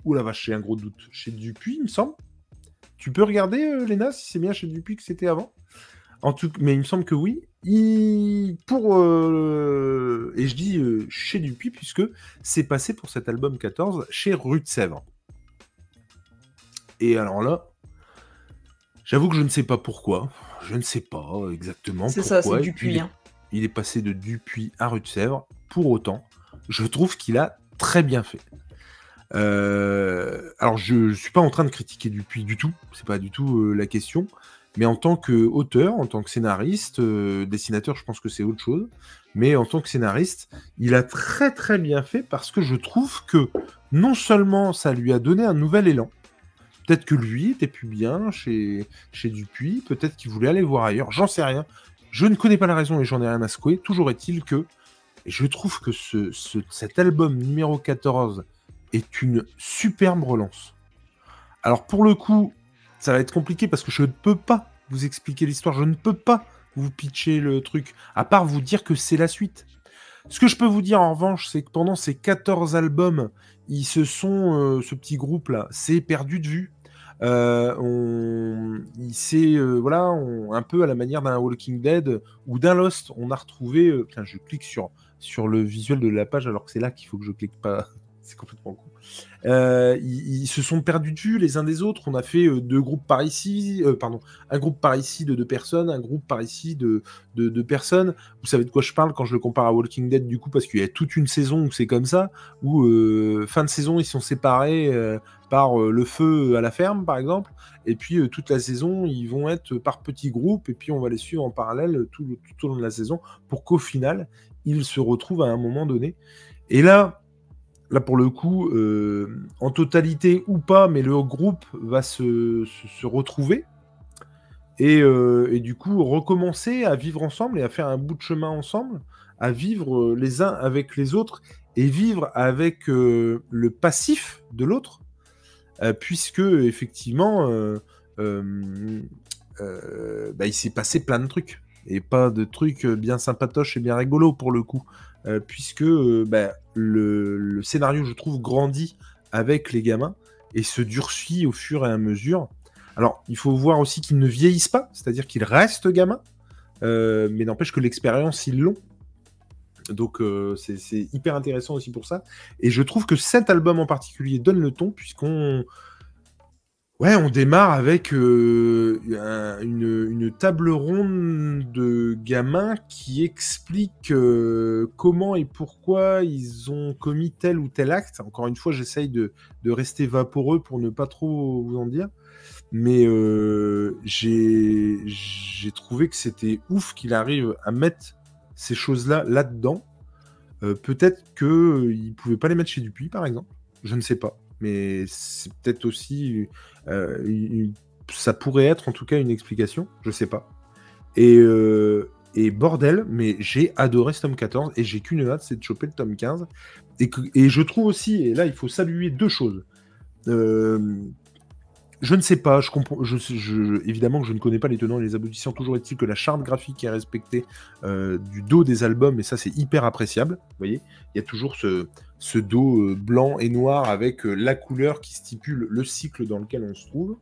Ouh la vache, j'ai un gros doute. Chez Dupuis, il me semble. Tu peux regarder, euh, Léna, si c'est bien chez Dupuis que c'était avant? En tout... Mais il me semble que oui. Pour, euh, Et je dis euh, chez Dupuis, puisque c'est passé pour cet album 14 chez Rue de Sèvres. Et alors là, j'avoue que je ne sais pas pourquoi. Je ne sais pas exactement pourquoi. C'est ça, c'est Dupuis. Hein il est passé de Dupuis à Rue de Sèvres. Pour autant, je trouve qu'il a très bien fait. Euh, alors, je ne suis pas en train de critiquer Dupuis du tout, c'est pas du tout euh, la question. Mais en tant qu'auteur, en tant que scénariste, euh, dessinateur, je pense que c'est autre chose. Mais en tant que scénariste, il a très très bien fait parce que je trouve que non seulement ça lui a donné un nouvel élan, peut-être que lui était plus bien chez, chez Dupuis, peut-être qu'il voulait aller voir ailleurs, j'en sais rien. Je ne connais pas la raison et j'en ai rien à secouer. Toujours est-il que je trouve que ce, cet album numéro 14 est une superbe relance. Alors pour le coup, ça va être compliqué parce que je ne peux pas vous expliquer l'histoire, je ne peux pas vous pitcher le truc, à part vous dire que c'est la suite. Ce que je peux vous dire en revanche, c'est que pendant ces 14 albums, ils se sont, euh, ce petit groupe-là, s'est perdu de vue. Euh, euh, voilà, un peu à la manière d'un Walking Dead ou d'un Lost, on a retrouvé. Euh, je clique sur, sur le visuel de la page alors que c'est là qu'il faut que je clique pas. c'est complètement con. Ils, se sont perdus de vue les uns des autres. On a fait deux groupes par ici, pardon, un groupe par ici de deux personnes, un groupe par ici de deux personnes. Vous savez de quoi je parle quand je le compare à Walking Dead du coup parce qu'il y a toute une saison où c'est comme ça, où fin de saison ils sont séparés par euh, le feu à la ferme, par exemple. Et puis euh, toute la saison, ils vont être par petits groupes, et puis on va les suivre en parallèle tout, au long de la saison, pour qu'au final, ils se retrouvent à un moment donné. Et là, là pour le coup, euh, en totalité ou pas, mais le groupe va se, retrouver. Et, et, du coup, recommencer à vivre ensemble et à faire un bout de chemin ensemble, à vivre les uns avec les autres et vivre avec le passif de l'autre, puisque effectivement, euh, euh, bah, il s'est passé plein de trucs et pas de trucs bien sympatoches et bien rigolos pour le coup, puisque bah, le, scénario, je trouve, grandit avec les gamins et se durcit au fur et à mesure. Alors, il faut voir aussi qu'ils ne vieillissent pas, c'est-à-dire qu'ils restent gamins, mais n'empêche que l'expérience, ils l'ont. Donc euh, c'est hyper intéressant aussi pour ça. Et je trouve que cet album en particulier donne le ton, puisqu'on Ouais, on démarre avec euh, un- une, table ronde de gamins qui expliquent euh, comment et pourquoi ils ont commis tel ou tel acte. Encore une fois, j'essaye de, rester vaporeux pour ne pas trop vous en dire. Mais j'ai trouvé que c'était ouf qu'il arrive à mettre ces choses-là là-dedans. Euh, peut-être qu'il ne pouvait pas les mettre chez Dupuis, par exemple. Je ne sais pas. Mais c'est peut-être aussi euh, ça pourrait être en tout cas une explication, je sais pas. Et, euh, et bordel, mais j'ai adoré ce tome 14 et j'ai qu'une hâte, c'est de choper le tome 15. Et, que- et je trouve aussi, et là il faut saluer deux choses. Euh, je ne sais pas, évidemment que je ne connais pas les tenants et les aboutissants. Toujours est-il que la charte graphique est respectée euh, du dos des albums, et ça c'est hyper appréciable. Vous voyez, il y a toujours ce, ce dos euh, blanc et noir avec euh, la couleur qui stipule le cycle dans lequel on se trouve.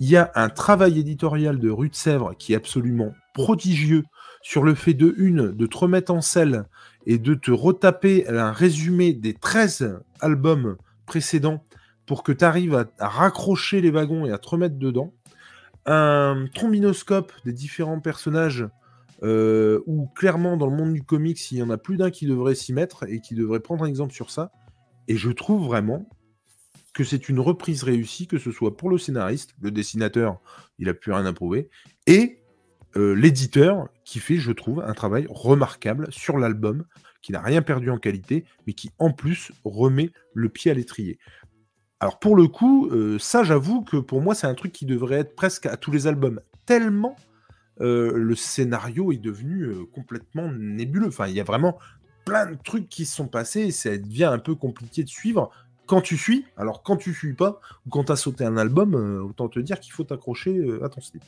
Il y a un travail éditorial de Rue de Sèvres qui est absolument prodigieux sur le fait de une, de te remettre en selle et de te retaper un résumé des 13 albums précédents pour que tu arrives à, raccrocher les wagons et à te remettre dedans. Un trombinoscope des différents personnages euh, où clairement dans le monde du comics, il y en a plus d'un qui devrait s'y mettre et qui devrait prendre un exemple sur ça. Et je trouve vraiment que c'est une reprise réussie, que ce soit pour le scénariste, le dessinateur, il a plus rien à prouver, et euh, l'éditeur qui fait, je trouve, un travail remarquable sur l'album, qui n'a rien perdu en qualité, mais qui en plus remet le pied à l'étrier. Alors pour le coup, euh, ça j'avoue que pour moi c'est un truc qui devrait être presque à tous les albums, tellement euh, le scénario est devenu euh, complètement nébuleux. Enfin, il y a vraiment plein de trucs qui se sont passés et ça devient un peu compliqué de suivre quand tu suis. Alors quand tu suis pas ou quand tu as sauté un album, autant te dire qu'il faut t'accrocher à ton slip.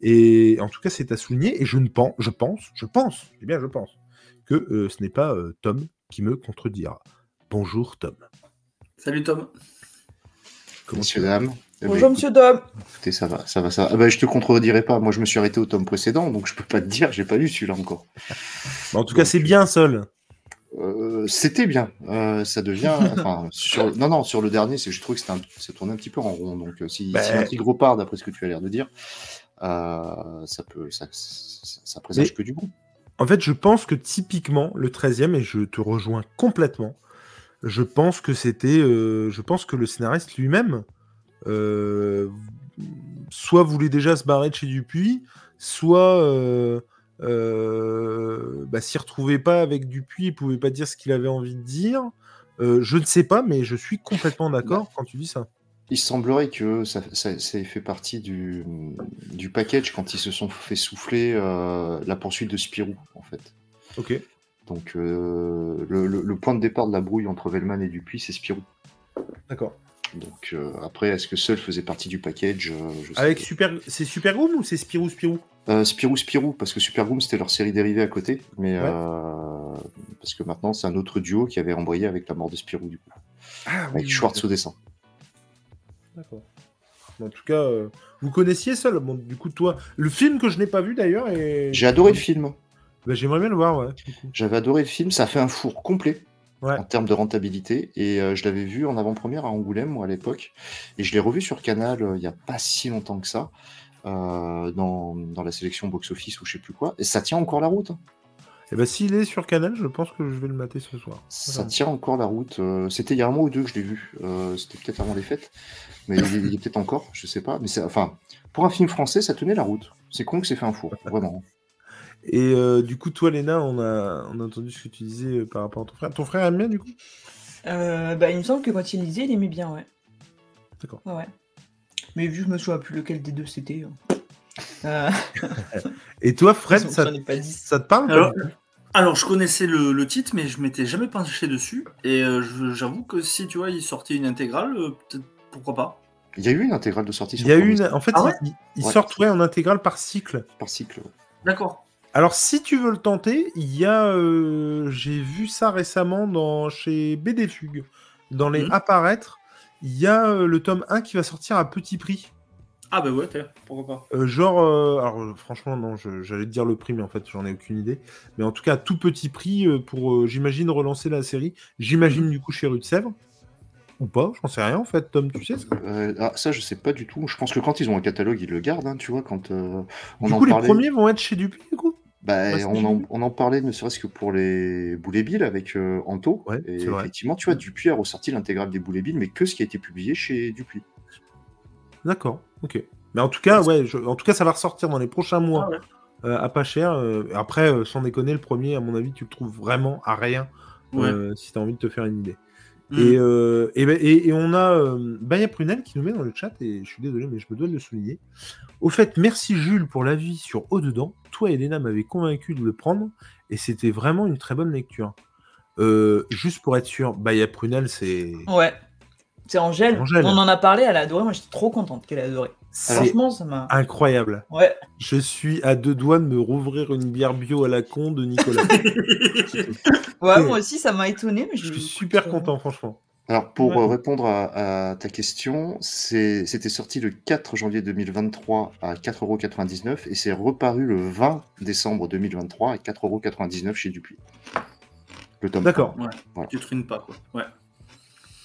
Et en tout cas, c'est à souligner et je ne pense, je pense, je pense, eh bien je pense que ce n'est pas Tom qui me contredira. Bonjour Tom. Salut Tom. Comment Messieurs, dames. Eh ben, Bonjour, monsieur Dom. Écoutez, ça va, ça va, ça va. Ah bah, je te contredirai pas. Moi, je me suis arrêté au tome précédent, donc je peux pas te dire, j'ai pas lu celui-là encore. Bah, En tout cas, c'est bien seul. Euh, c'était bien. Euh, ça devient. Enfin, sur... Non, non, sur le dernier, c'est- je trouve que c'était un... ça tournait un petit peu en rond. Donc, euh, si, Bah. si l'intrigue repart, d'après ce que tu as l'air de dire, euh, ça peut. Ça, ça, ça présage Mais- que du bon. En fait, je pense que typiquement, le 13e, et je te rejoins complètement, je pense que c'était. euh, je pense que le scénariste lui-même, euh, soit voulait déjà se barrer de chez Dupuis, soit. euh, bah, s'y retrouvait pas avec Dupuis, il pouvait pas dire ce qu'il avait envie de dire. Je ne sais pas, mais je suis complètement d'accord quand tu dis ça. Il semblerait que ça, ça, ça ait fait partie du, du package quand ils se sont fait souffler la poursuite de Spirou, en fait. Ok. Donc, euh, le, le- le point de départ de la brouille entre Velman et Dupuis, c'est Spirou. D'accord. Donc, euh, après, est-ce que Seul faisait partie du package euh, je sais Avec pas. Super, c'est Super Groom ou c'est Spirou Spirou? Euh, Spirou Spirou, parce que Super Groom, c'était leur série dérivée à côté. Mais Ouais. euh, parce que maintenant, c'est un autre duo qui avait embrayé avec la mort de Spirou, du coup. Ah Avec Schwartz au dessin. D'accord. En tout cas, euh, vous connaissiez Seul. Bon, du coup, toi, le film que je n'ai pas vu d'ailleurs, et J'ai adoré le film. Bah, J'aimerais bien le voir, ouais. J'avais adoré le film. Ça fait un four complet. Ouais. en termes de rentabilité. Et euh, je l'avais vu en avant-première à Angoulême, moi, à l'époque. Et je l'ai revu sur Canal euh, il n'y a pas si longtemps que ça, euh, dans, dans la sélection box-office ou je sais plus quoi. Et ça tient encore la route. hein. Et bah, s'il est sur Canal, je pense que je vais le mater ce soir. Ça tient encore la route. C'était il y a un mois ou deux que je l'ai vu. C'était peut-être avant les fêtes. Mais il est, peut-être encore, je sais pas. Mais enfin, pour un film français, ça tenait la route. C'est con que c'est fait un four, vraiment. Et euh, du coup, toi, Léna, on a, on a entendu ce que tu disais euh, par rapport à ton frère. Ton frère aime bien, du coup? Euh, bah, il me semble que quand il lisait, il aimait bien, ouais. D'accord. Ouais, ouais. Mais vu que je me souviens plus lequel des deux c'était. hein. Euh, Et toi, Fred, ça, j'en ai pas dit. ça te parle Alors, je connaissais le, le titre, mais je m'étais jamais penché dessus. Et euh, j'avoue que si tu vois, il sortait une intégrale, euh, peut-être pourquoi pas. Il y a eu une intégrale de sortie Il sur y a Prime une. En fait, Ah ouais ils, ils Ouais. sortent ouais, en intégrale par cycle. par cycle. ouais. D'accord. Alors, si tu veux le tenter, il y a. euh, J'ai vu ça récemment dans, chez BD Fugue. Dans les Mhm. apparaître, il y a euh, le tome 1 qui va sortir à petit prix. Ah bah ouais, tiens, pourquoi pas? Euh, genre, euh, alors euh, franchement, non, je- j'allais te dire le prix, mais en fait, j'en ai aucune idée. Mais en tout cas, tout petit prix euh, pour, euh, j'imagine, relancer la série. J'imagine du coup chez Rue de Sèvres. Ou pas, j'en sais rien en fait, Tom, tu sais ça Euh, ah, ça, je sais pas du tout. Je pense que quand ils ont un catalogue, ils le gardent, hein, tu vois, quand euh, on Du en coup, les parlait. premiers vont être chez Dupuis, du coup? Bah, Ouais, c'est on, en, Dupuis. on en parlait ne serait-ce que pour les Boulet Bill avec euh, Anto. Ouais, et effectivement, tu vois, Dupuis a ressorti l'intégrale des Boulet Bill, mais que ce qui a été publié chez Dupuis. D'accord, ok. Mais en tout cas, ouais, je- en tout cas, ça va ressortir dans les prochains mois Ah ouais. euh, à pas cher. euh, après, euh, sans déconner, le premier, à mon avis, tu le trouves vraiment à rien Ouais. euh, si tu as envie de te faire une idée. Mm. Et, euh, et, ben- et- et on a euh, Baya Prunel qui nous met dans le chat, et je suis désolé, mais je me dois de le souligner. Au fait, merci Jules pour l'avis sur Au-dedans. Toi, Elena, m'avait convaincu de le prendre, et c'était vraiment une très bonne lecture. Euh, juste pour être sûr, Baya Prunel, c'est Ouais. C'est Angèle. Angèle. On en a parlé, elle a adoré. Moi, j'étais trop contente qu'elle ait adoré. C'est Franchement, ça m'a. incroyable. Ouais. Je suis à deux doigts de me rouvrir une bière bio à la con de Nicolas. Ouais, moi aussi, ça m'a étonné. Mais je suis super content, franchement. Alors, pour Ouais. euh, répondre à, à ta question, c'était sorti le 4 janvier 2023 à 4,99€ et c'est reparu le 20 décembre 2023 à 4,99€ chez Dupuis. Le tome. D'accord. Tu truines pas, quoi. Ouais.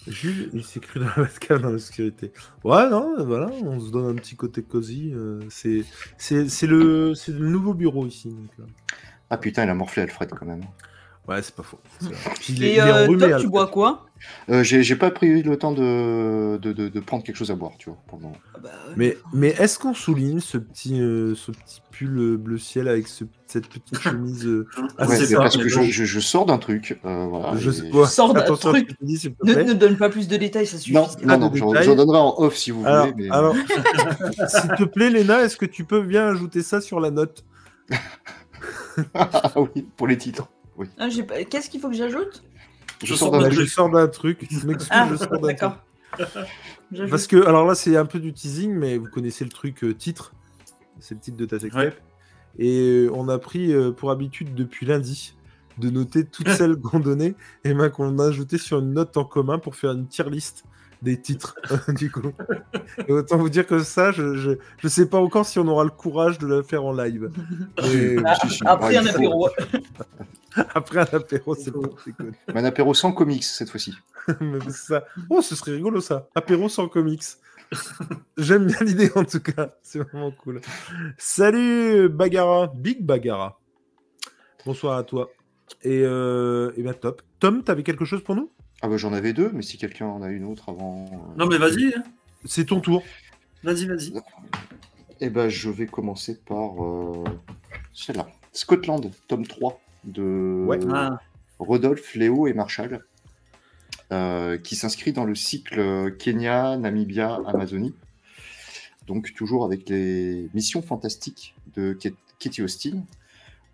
Jules, il s'est cru dans la Batcave dans l'obscurité. Ouais, non, voilà, on se donne un petit côté cosy. euh, c'est c'est c'est le, c'est le nouveau bureau ici. donc, euh. Ah putain, il a morflé Alfred quand même. Ouais, c'est pas faux. c'est vrai. Puis il est, Et il est euh, enrhumé, Top, tu bois quoi? Euh, J'ai j'ai pas pris le temps de, de, de- de prendre quelque chose à boire, tu vois. pour le moment. Ah bah, ouais. Mais, mais est-ce qu'on souligne ce petit, euh, ce petit pull euh, bleu ciel avec ce- cette petite chemise euh, Ah, Ouais, ça, parce que je, bon. je- je sors d'un truc. euh, voilà, Je et-. Sors d'un truc. dis, Ne, donne pas plus de détails, ça suffit. Non, non, j'en donnerai en off si vous Alors, voulez. Mais... alors s'il te plaît, Léna, est-ce que tu peux bien ajouter ça sur la note? Ah oui, pour les titres. Ah, j'ai pas- Qu'est-ce qu'il faut que j'ajoute? Je, Je sors d'un truc. Je sors d'un truc. Je m'excuse, Ah, je sors d'un truc. Parce que, alors là, c'est un peu du teasing, mais vous connaissez le truc euh, titre. C'est le titre de ta. Ouais. Et euh, on a pris euh, pour habitude depuis lundi de noter toutes celles qu'on donnait et ben, qu'on a ajouté sur une note en commun pour faire une tier list des titres, du coup. Et autant vous dire que ça, je, je, je sais pas encore si on aura le courage de le faire en live. Mais Ah, Après un apéro. après un apéro, c'est. Mais un apéro sans comics cette fois-ci. Ça. Oh, ce serait rigolo ça. Apéro sans comics. J'aime bien l'idée en tout cas. C'est vraiment cool. Salut Bagara, Big Bagara. Bonsoir à toi. Et, euh, et ben top. Tom, t'avais quelque chose pour nous? Ah bah j'en avais deux, mais si quelqu'un en a une autre avant. euh, Non, mais vas-y, hein. C'est ton tour. vas-y, vas-y. Eh ben je vais commencer par euh, celle-là. Scotland, tome 3 de Ouais. Ah, Rodolphe, Léo et Marshall, euh, qui s'inscrit dans le cycle Kenya, Namibia, Amazonie. Donc toujours avec les missions fantastiques de Katie Austin,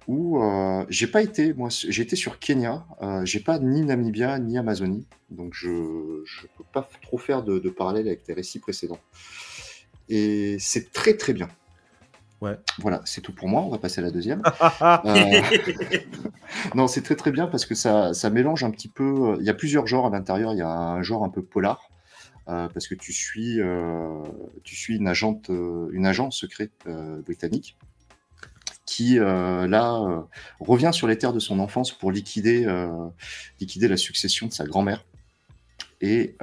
où euh, j'ai pas été, moi j'ai été sur Kenya, euh, j'ai pas ni Namibia ni Amazonie, donc je je peux pas trop faire de, de parallèle avec les récits précédents. Et c'est très très bien. Ouais. Voilà, c'est tout pour moi. On va passer à la deuxième. Euh, non, c'est très très bien parce que ça, ça mélange un petit peu. Il y a plusieurs genres à l'intérieur. Il y a un genre un peu polar euh, parce que tu suis, euh, tu suis une agente, euh, une agent secret euh, britannique qui euh, là euh, revient sur les terres de son enfance pour liquider, euh, liquider la succession de sa grand-mère. Et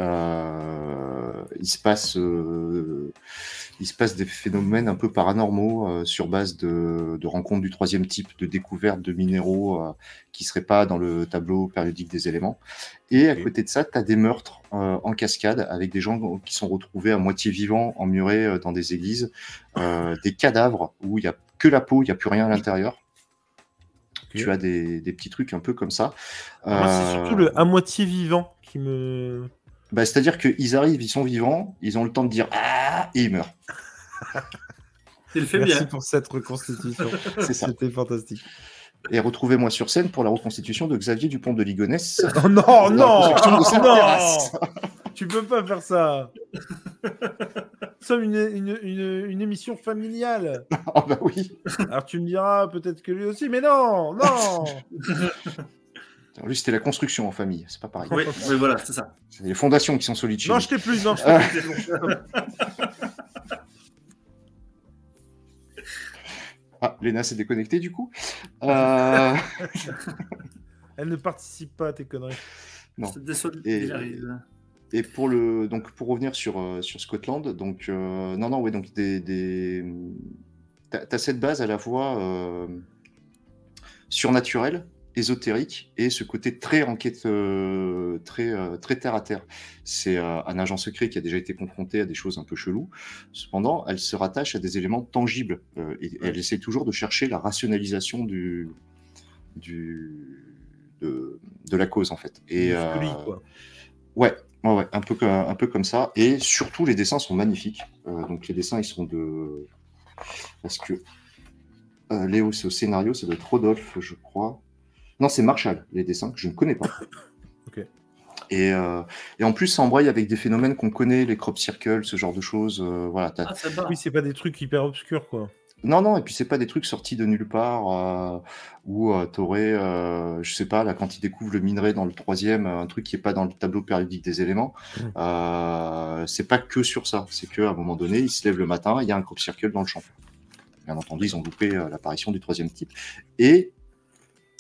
il se passe, il se passe des phénomènes un peu paranormaux sur base de, de rencontres du troisième type, de découvertes de minéraux qui seraient pas dans le tableau périodique des éléments. Et à côté de ça, tu as des meurtres en cascade avec des gens qui sont retrouvés à moitié vivants, emmurés dans des églises, des cadavres où il y a que la peau, il n'y a plus rien à l'intérieur. Tu as des, des petits trucs un peu comme ça. Moi, c'est Euh, surtout le à moitié vivant qui me. bah, C'est-à-dire qu'ils arrivent, ils sont vivants, ils ont le temps de dire Ah et ils meurent. il le fait Merci bien. pour cette reconstitution. C'est ça. C'était fantastique. Et retrouvez-moi sur scène pour la reconstitution de Xavier Dupont de Ligonnès. Oh non, non, non. Tu peux pas faire ça. Nous sommes une, une, une, une émission familiale. Ah bah oui. Alors tu me diras peut-être que lui aussi, mais non, non. Alors, lui, c'était la construction en famille, c'est pas pareil. Oui, oui, voilà, c'est ça. C'est les fondations qui sont solides chez Non, je t'ai plus, non, je t'ai plus. Ah, Léna s'est déconnectée du coup. Euh, Elle ne participe pas à tes conneries. Non. Et- il arrive. Et pour le donc pour revenir sur, euh, sur Scotland, donc euh, non non ouais donc des, des... t'as, cette base à la fois euh, surnaturelle, ésotérique et ce côté très enquête euh, très très terre à terre. C'est un agent secret qui a déjà été confronté à des choses un peu cheloues. Cependant, elle se rattache à des éléments tangibles et, et elle essaie toujours de chercher la rationalisation du du de, de la cause en fait. Et Du Scully, quoi. Ouais, ouais, ouais, un peu, comme- un peu comme ça. Et surtout, les dessins sont magnifiques. Euh, donc, les dessins, ils sont de. Parce que euh, Léo, c'est au scénario, ça doit être Rodolphe, je crois. Non, c'est Marshall, les dessins, que je ne connais pas. Ok. Et, euh, et en plus, ça embraye avec des phénomènes qu'on connaît, les crop circles, ce genre de choses. euh, voilà, Ah, c'est pas. Oui, c'est pas des trucs hyper obscurs, quoi. Non, non, et puis c'est pas des trucs sortis de nulle part euh, où euh, t'aurais, euh, je sais pas, là quand ils découvrent le minerai dans le troisième, euh, un truc qui est pas dans le tableau périodique des éléments, euh, c'est pas que sur ça, c'est qu'à un moment donné, ils se lèvent le matin, il y a un crop circle dans le champ. Bien entendu, ils ont loupé euh, l'apparition du troisième type. Et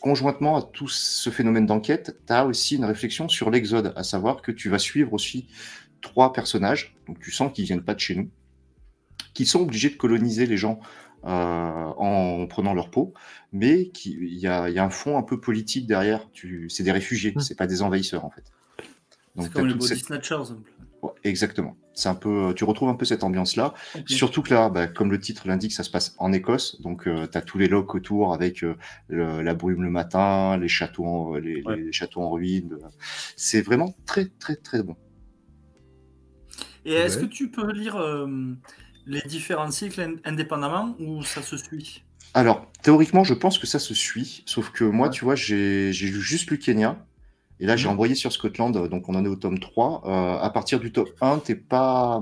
conjointement à tout ce phénomène d'enquête, tu as aussi une réflexion sur l'exode, à savoir que tu vas suivre aussi trois personnages, donc tu sens qu'ils viennent pas de chez nous, qui sont obligés de coloniser les gens euh, en prenant leur peau, mais qui- il y a, il y a un fond un peu politique derrière. Tu- C'est des réfugiés, Mm. c'est pas des envahisseurs en fait. Donc C'est comme les body cette- snatchers. Ouais, exactement. C'est un peu, tu retrouves un peu cette ambiance-là. Surtout que là, bah, comme le titre l'indique, ça se passe en Écosse, donc tu as tous les locs autour avec euh, le- la brume le matin, les châteaux, en, les, Ouais. les châteaux en ruine. C'est vraiment très très très bon. Et est-ce Ouais. que tu peux lire euh, les différents cycles in- indépendamment ou ça se suit? Alors, théoriquement, je pense que ça se suit, sauf que moi, tu vois, j'ai juste lu Kenya, et là, j'ai Mhm. envoyé sur Scotland, euh, donc on en est au tome 3. Euh, à partir du top 1, t'es pas...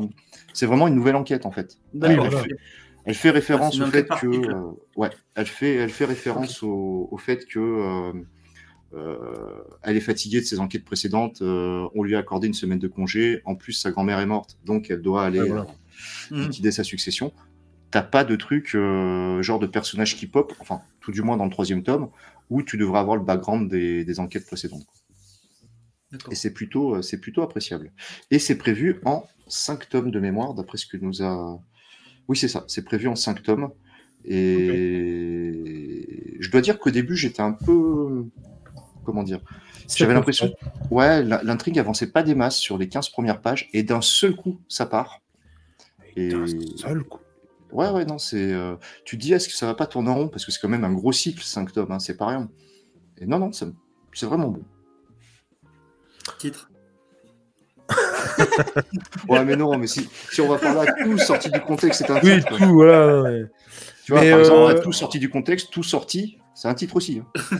C'est vraiment une nouvelle enquête, en fait. Elle, voilà. fait, elle fait référence Ah, au fait que... euh, ouais, elle fait, elle fait référence au, au fait que... euh, elle est fatiguée de ses enquêtes précédentes, on lui a accordé une semaine de congé, en plus sa grand-mère est morte, donc elle doit aller Ouais, voilà. Mhm. liquider sa succession. T'as pas de truc euh, genre de personnage qui pop, enfin tout du moins dans le troisième tome, où tu devrais avoir le background des, des enquêtes précédentes. Et c'est plutôt, euh, c'est plutôt appréciable. Et c'est prévu en 5 tomes de mémoire, d'après ce que nous a. Oui, c'est ça, c'est prévu en 5 tomes. Et je dois dire qu'au début, j'étais un peu. Comment dire J'avais l'impression. Ouais, l'intrigue avançait pas des masses sur les 15 premières pages, et d'un seul coup, ça part. Et... Putain, seul, quoi. Ouais, ouais, non, c'est. euh, Tu te dis, est-ce que ça va pas tourner en rond? Parce que c'est quand même un gros cycle, 5 tomes, hein, c'est pas rien. Et non, non, c'est vraiment bon. Titre. Ouais, mais non, mais si, si on va parler à tout sorti du contexte, c'est un Oui, titre. quoi. tout, voilà. ouais. Tu vois, Mais, par exemple, euh, tout sorti du contexte, tout sorti, c'est un titre aussi. hein.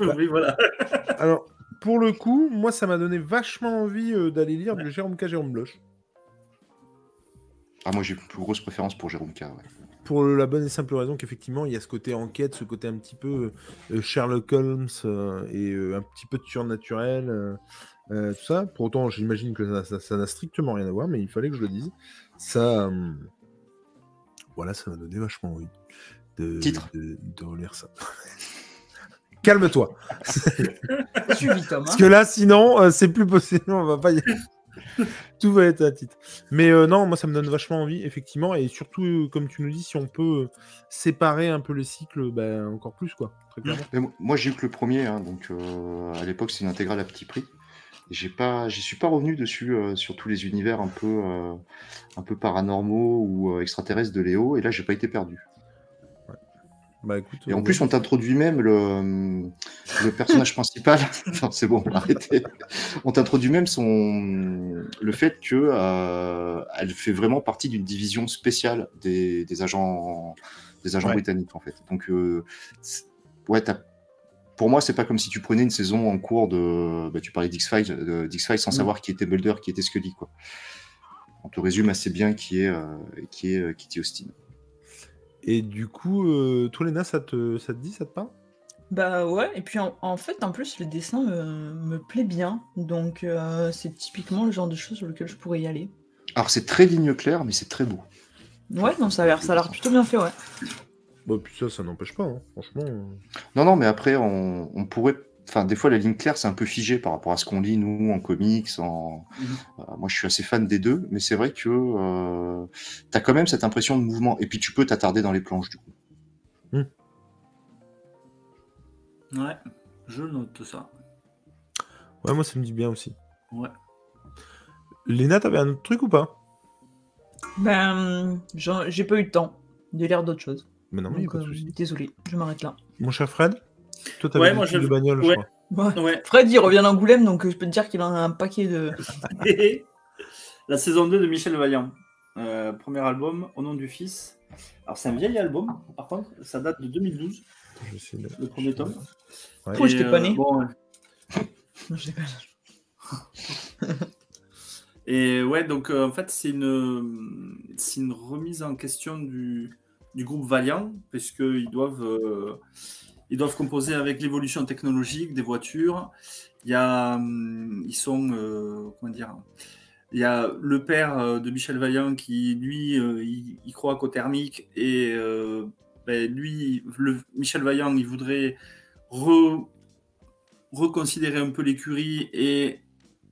oui, voilà. Alors, pour le coup, moi, ça m'a donné vachement envie euh, d'aller lire du Jérôme K. Jérôme Bloch. Ah, moi, j'ai une plus grosse préférence pour Jérôme K. ouais. Pour la bonne et simple raison qu'effectivement, il y a ce côté enquête, ce côté un petit peu euh, Sherlock Holmes euh, et euh, un petit peu de surnaturel, euh, euh, tout ça. Pour autant, j'imagine que ça- n'a strictement rien à voir, mais il fallait que je le dise. Ça, euh, voilà, ça m'a donné vachement envie de, Titre. de, de relire ça. Calme-toi. Parce que là, sinon, euh, c'est plus possible. On va pas y... Tout va être à titre. Mais euh, non, moi, ça me donne vachement envie, effectivement. Et surtout, euh, comme tu nous dis, si on peut euh, séparer un peu les cycles, bah, encore plus, quoi. Très clairement. Mais mo- moi, j'ai eu que le premier, hein, donc euh, à l'époque, c'est une intégrale à petit prix. Et J'ai pas, j'y suis pas revenu dessus euh, sur tous les univers un peu, euh, un peu paranormaux ou euh, extraterrestres de Léo. Et là, j'ai pas été perdu. Bah écoute. Et en euh, plus, on t'introduit même le, le personnage principal. non, c'est bon, arrêtez. On t'introduit même son, le fait que euh, elle fait vraiment partie d'une division spéciale des, des agents, des agents Ouais. britanniques en fait. Donc, euh, ouais, pour moi, c'est pas comme si tu prenais une saison en cours de, bah, tu parlais d'X-Files, d'X-Files sans Mm. savoir qui était Mulder, qui était Scully, quoi. On te résume assez bien qui est, euh, qui est Kitty Austin. Et du coup, euh, toi, Léna, ça te, ça te dit, ça te parle? Bah ouais, et puis en, en fait, en plus, le dessin me, me plaît bien. Donc, euh, c'est typiquement le genre de choses sur lequel je pourrais y aller. Alors, c'est très ligne claire, mais c'est très beau. Ouais, non, ça a l'air, ça a l'air plutôt bien fait, ouais. Bah, puis ça, ça n'empêche pas, hein. franchement. euh. Non, non, mais après, on, on pourrait Enfin, des fois, la ligne claire, c'est un peu figé par rapport à ce qu'on lit, nous, en comics. En... Mhm. Euh, moi, je suis assez fan des deux, mais c'est vrai que euh, tu as quand même cette impression de mouvement. Et puis, tu peux t'attarder dans les planches, du coup. Ouais, je note ça. Ouais, moi, ça me dit bien aussi. Ouais. Léna, t'avais un autre truc ou pas? Ben, j'ai pas eu le temps de lire d'autres choses. Mais non, mais y a Donc, pas de euh, souci. désolé, je m'arrête là. Mon cher Fred? Toi, Ouais, moi, je- de bagnole, ouais. je crois. Ouais. Ouais. Fred, il revient d'Angoulême, donc euh, je peux te dire qu'il en a un paquet de. la saison 2 de Michel Vaillant. Euh, premier album, Au nom du fils. Alors, c'est un vieil album, par contre, ça date de 2012, Attends, je le premier tome. Ouais. Oh, Et, j'étais pas euh, né. bon, ouais. Non, je. Et ouais, donc euh, en fait, c'est une, c'est une remise en question du, du groupe Valiant, puisqu'ils doivent, euh, ils doivent composer avec l'évolution technologique des voitures. Il y a, hum, ils sont, euh, comment dire, il y a le père euh, de Michel Vaillant qui, lui, euh, il, croit qu'au thermique, et ben, lui, Michel Vaillant, il voudrait re- reconsidérer un peu l'écurie et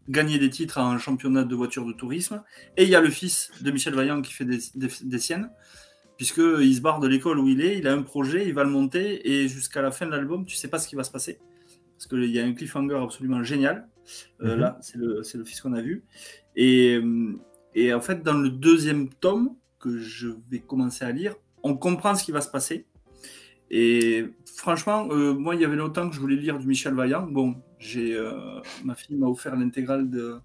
gagner des titres en championnat de voitures de tourisme. Et il y a le fils de Michel Vaillant qui fait des siennes, puisqu'il se barre de l'école où il est, il a un projet, il va le monter, et jusqu'à la fin de l'album, tu sais pas ce qui va se passer. Parce qu'il y a un cliffhanger absolument génial. Euh, Mhm. Là, c'est le, fils qu'on a vu. Et, euh, et en fait, dans le deuxième tome, que je vais commencer à lire, on comprend ce qui va se passer. Et franchement, euh, moi, il y avait longtemps que je voulais lire du Michel Vaillant. Bon, j'ai, euh, ma fille m'a offert l'intégrale de,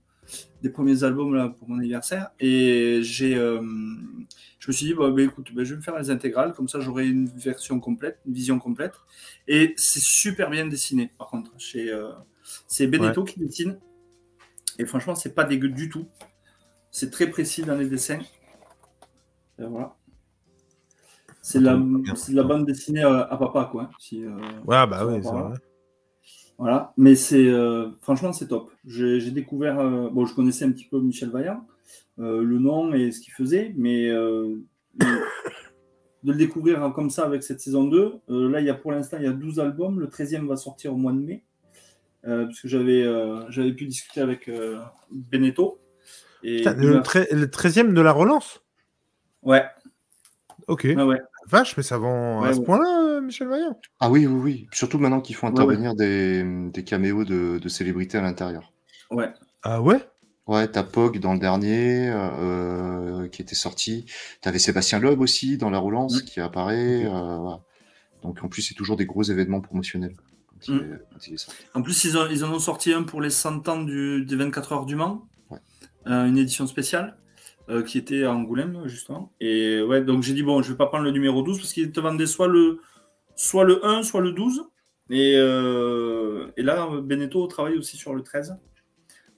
des premiers albums là, pour mon anniversaire. Et j'ai, euh, je me suis dit, bah, bah, écoute, bah, je vais me faire les intégrales, comme ça j'aurai une version complète, une vision complète. Et c'est super bien dessiné, par contre. Chez, euh, c'est Benetto qui dessine. Et franchement, c'est pas dégueu du tout. C'est très précis dans les dessins. Et voilà. C'est de, la, c'est de la bande dessinée à, à papa, quoi. Si, euh, Ouais, bah oui, par c'est vrai. Voilà, mais c'est euh, franchement c'est top. J'ai découvert, euh, bon, je connaissais un petit peu Michel Vaillant, euh, le nom et ce qu'il faisait, mais de le découvrir comme ça avec cette saison 2, euh, là il y a pour l'instant il y a 12 albums, le 13e va sortir au mois de mai, parce que j'avais j'avais pu discuter avec Benetto. Et Putain, il le, m'a- trai- le 13e de la relance? Ouais, Ok. ouais, ouais. Vache, mais ça vend à ce ouais. point-là, euh, Michel Vaillant Ah oui, oui, oui. Surtout maintenant qu'ils font Ouais, intervenir Des, des caméos de, de célébrités à l'intérieur. ouais. Ah ouais? Ouais, t'as Pog dans le dernier euh, qui était sorti. T'avais Sébastien Loeb aussi dans la relance Mm. qui apparaît. Euh. Donc en plus, c'est toujours des gros événements promotionnels quand il, Mm. est, quand il est sorti. En plus, ils, ont- ils en ont sorti un pour les 100 ans du, des 24 heures du Mans, Ouais. Euh, une édition spéciale euh, qui était à Angoulême, justement. Et ouais, donc j'ai dit, bon, je vais pas prendre le numéro 12 parce qu'ils te vendaient soit le, soit le 1, soit le 12. Et, euh, et là, Beneteau travaille aussi sur le 13.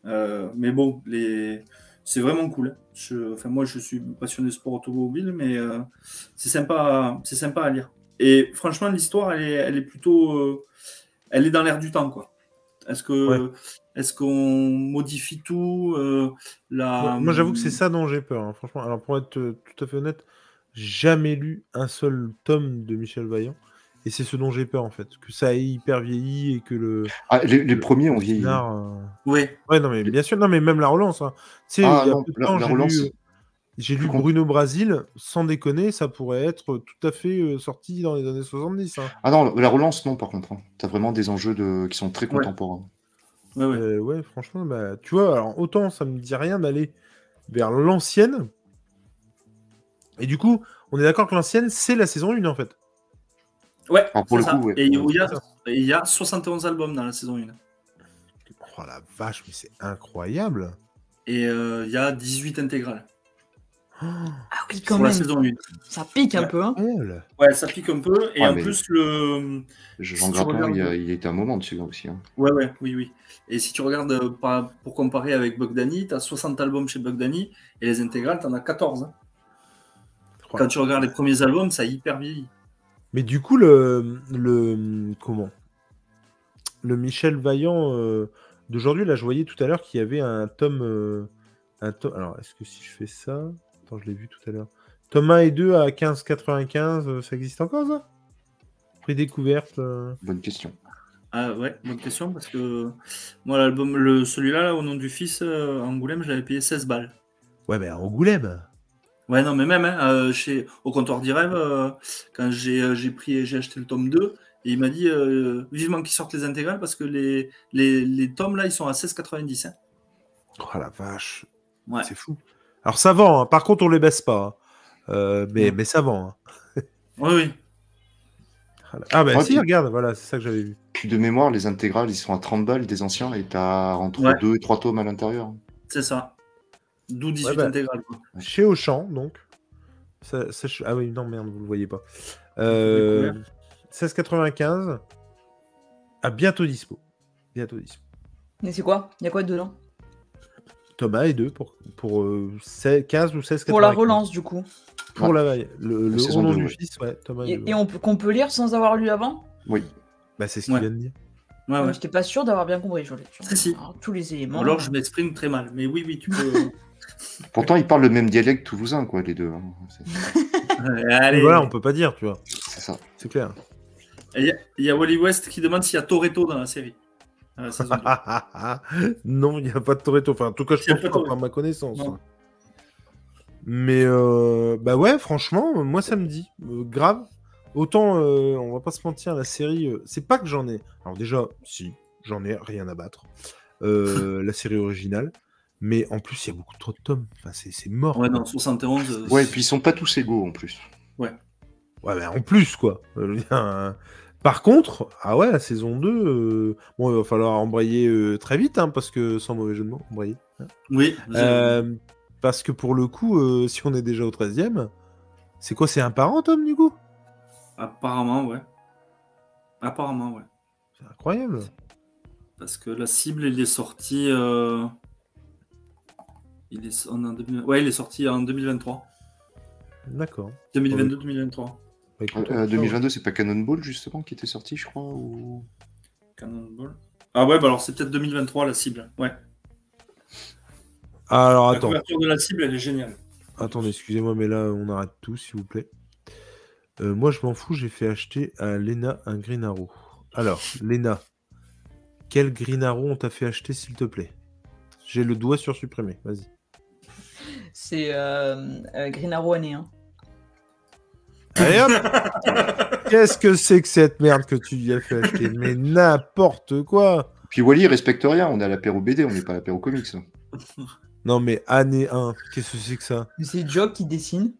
Euh, mais bon, les... c'est vraiment cool. Enfin, moi, je suis passionné de sport automobile, mais c'est sympa, c'est sympa à lire. Et franchement, l'histoire, elle est, elle est plutôt, elle est dans l'air du temps, quoi. Est-ce que. Est-ce qu'on modifie tout euh, la... Moi, moi, j'avoue que c'est ça dont j'ai peur. hein. Franchement, alors pour être euh, tout à fait honnête, jamais lu un seul tome de Michel Vaillant. Et c'est ce dont j'ai peur en fait. Que ça ait hyper vieilli et que le. Ah, les, les le- premiers ont vieilli. scénar, euh, Ouais, non, mais bien sûr, non, mais même la relance. hein. Tu sais, Ah, il y a non, peu de la- temps, j'ai lu, c'est j'ai plus lu con- Bruno Brasil, sans déconner, ça pourrait être tout à fait euh, sorti dans les années 70. hein. Ah non, la relance, non, par contre. hein. T'as vraiment des enjeux de... qui sont très contemporains. ouais, ouais. Euh, ouais, franchement, bah, tu vois, alors autant ça me dit rien d'aller vers l'ancienne. Et du coup, on est d'accord que l'ancienne, c'est la saison 1 en fait. Ouais, Alors, pour le ça. coup, ouais. Et il y, a, C'est ça. il y a 71 albums dans la saison 1. Oh la vache, mais c'est incroyable. Et euh, il y a 18 intégrales Ah oui, quand la même. saison 1. Ça pique un Ouais. peu, hein. Ouais, ça pique un peu. Et Ouais, en plus, le. Jean Si regardes- il, a, il était un moment dessus là aussi. hein. Ouais, ouais, oui, oui. Et si tu regardes euh, pour comparer avec Bogdani, tu as 60 albums chez Bogdani et les intégrales, tu en as 14. hein. Quand tu regardes les premiers albums, ça a hyper vieilli. Mais du coup, le, le comment? Le Michel Vaillant euh, d'aujourd'hui, là, je voyais tout à l'heure qu'il y avait un tome, euh, un tome. Alors, est-ce que si je fais ça, attends, je l'ai vu tout à l'heure. Tome 1 et 2 à 15,95, euh, ça existe encore ça? Prix découverte. euh, Bonne question. Ah ouais, bonne question parce que moi l'album, le celui-là là, au nom du fils euh, Angoulême, je l'avais payé 16 balles. Ouais, mais à Angoulême. Ouais non mais même hein, euh, chez au comptoir d'Irève euh, quand j'ai euh, j'ai pris j'ai acheté le tome 2 et il m'a dit euh, vivement qu'ils sortent les intégrales parce que les, les, les tomes là ils sont à 16,90 hein. Oh la vache. Ouais. C'est fou. Alors ça vend, hein. par contre on les baisse pas. hein. Euh, mais, mais ça vend. hein. Oui oui. Voilà. Ah bah Ouais, si, puis- regarde, voilà, c'est ça que j'avais vu. Puis de mémoire, les intégrales, ils sont à 30 balles des anciens et t'as entre Ouais. 2 et 3 tomes à l'intérieur. C'est ça. D'où 18 Ouais, bah. intégrales. quoi. Chez Auchan, donc. Ça- ça, je- Ah oui, non, merde, vous le voyez pas. Euh, 16,95. À bientôt dispo. Bientôt dispo. Mais c'est quoi? Il y a quoi dedans? Thomas et deux pour, pour euh, 16 15 ou 16,95. Pour la relance, du coup. Pour la le, le saison du fils, ouais, Thomas et, Et, deux. et on peut- qu'on peut lire sans avoir lu avant? Oui. Bah, c'est ce qu'il vient de dire. Ouais, ouais. J'étais pas sûr d'avoir bien compris. Je Si, si. Alors, tous les éléments. Alors je m'exprime très mal. Mais oui, oui, tu peux. Pourtant, ils parlent le même dialecte toulousain, quoi, les deux. hein. Allez. Voilà, on peut pas dire, tu vois. C'est ça. C'est clair. Il y, a- il y a Wally West qui demande s'il y a Toretto dans la série. Dans la saison deux. non, il n'y a pas de Toretto. Enfin, en tout cas, je pense pas pas, par ma connaissance. Non. Mais euh, bah ouais, franchement, moi ça me dit euh, grave. Autant, euh, on va pas se mentir, la série, euh, c'est pas que j'en ai. Alors déjà, si, j'en ai rien à battre. Euh, la série originale. Mais en plus, il y a beaucoup trop de tomes. Enfin, c'est mort. Ouais, non, 71. euh, Ouais, et puis ils sont pas tous égaux en plus. Ouais, bah, en plus, quoi. Par contre, ah ouais, la saison 2, euh, bon, il va falloir embrayer euh, très vite, hein, parce que, sans mauvais jeu de mots, embrayer. hein. Oui. Euh, parce que pour le coup, si on est déjà au 13e, c'est quoi C'est un parent, Tom, du coup? Apparemment, ouais. Apparemment, ouais. C'est incroyable. Parce que la cible, il est sorti. Il est en 2000 Ouais, il est sorti en 2023. D'accord. 2022-2023. Bah, écoute, Euh, 2022, c'est pas Cannonball justement qui était sorti, je crois ou... Cannonball. Ah ouais, bah alors c'est peut-être 2023 la cible. Ouais. Alors, La attends. couverture de la cible, elle est géniale. Attendez, excusez-moi, mais là, on arrête tout, s'il vous plaît. Euh, moi, je m'en fous, j'ai fait acheter à Lena un Green Arrow. Alors, Lena, quel Green Arrow on t'a fait acheter, s'il te plaît? J'ai le doigt sur supprimer, vas-y. C'est euh, euh, Green Arrow année 1. Allez hop Qu'est-ce que c'est que cette merde que tu lui as fait acheter Mais n'importe quoi Puis Wally, il respecte rien, on est à l'apéro BD, on n'est pas à l'apéro comics. Non, mais année 1, qu'est-ce que c'est que ça C'est Job qui dessine.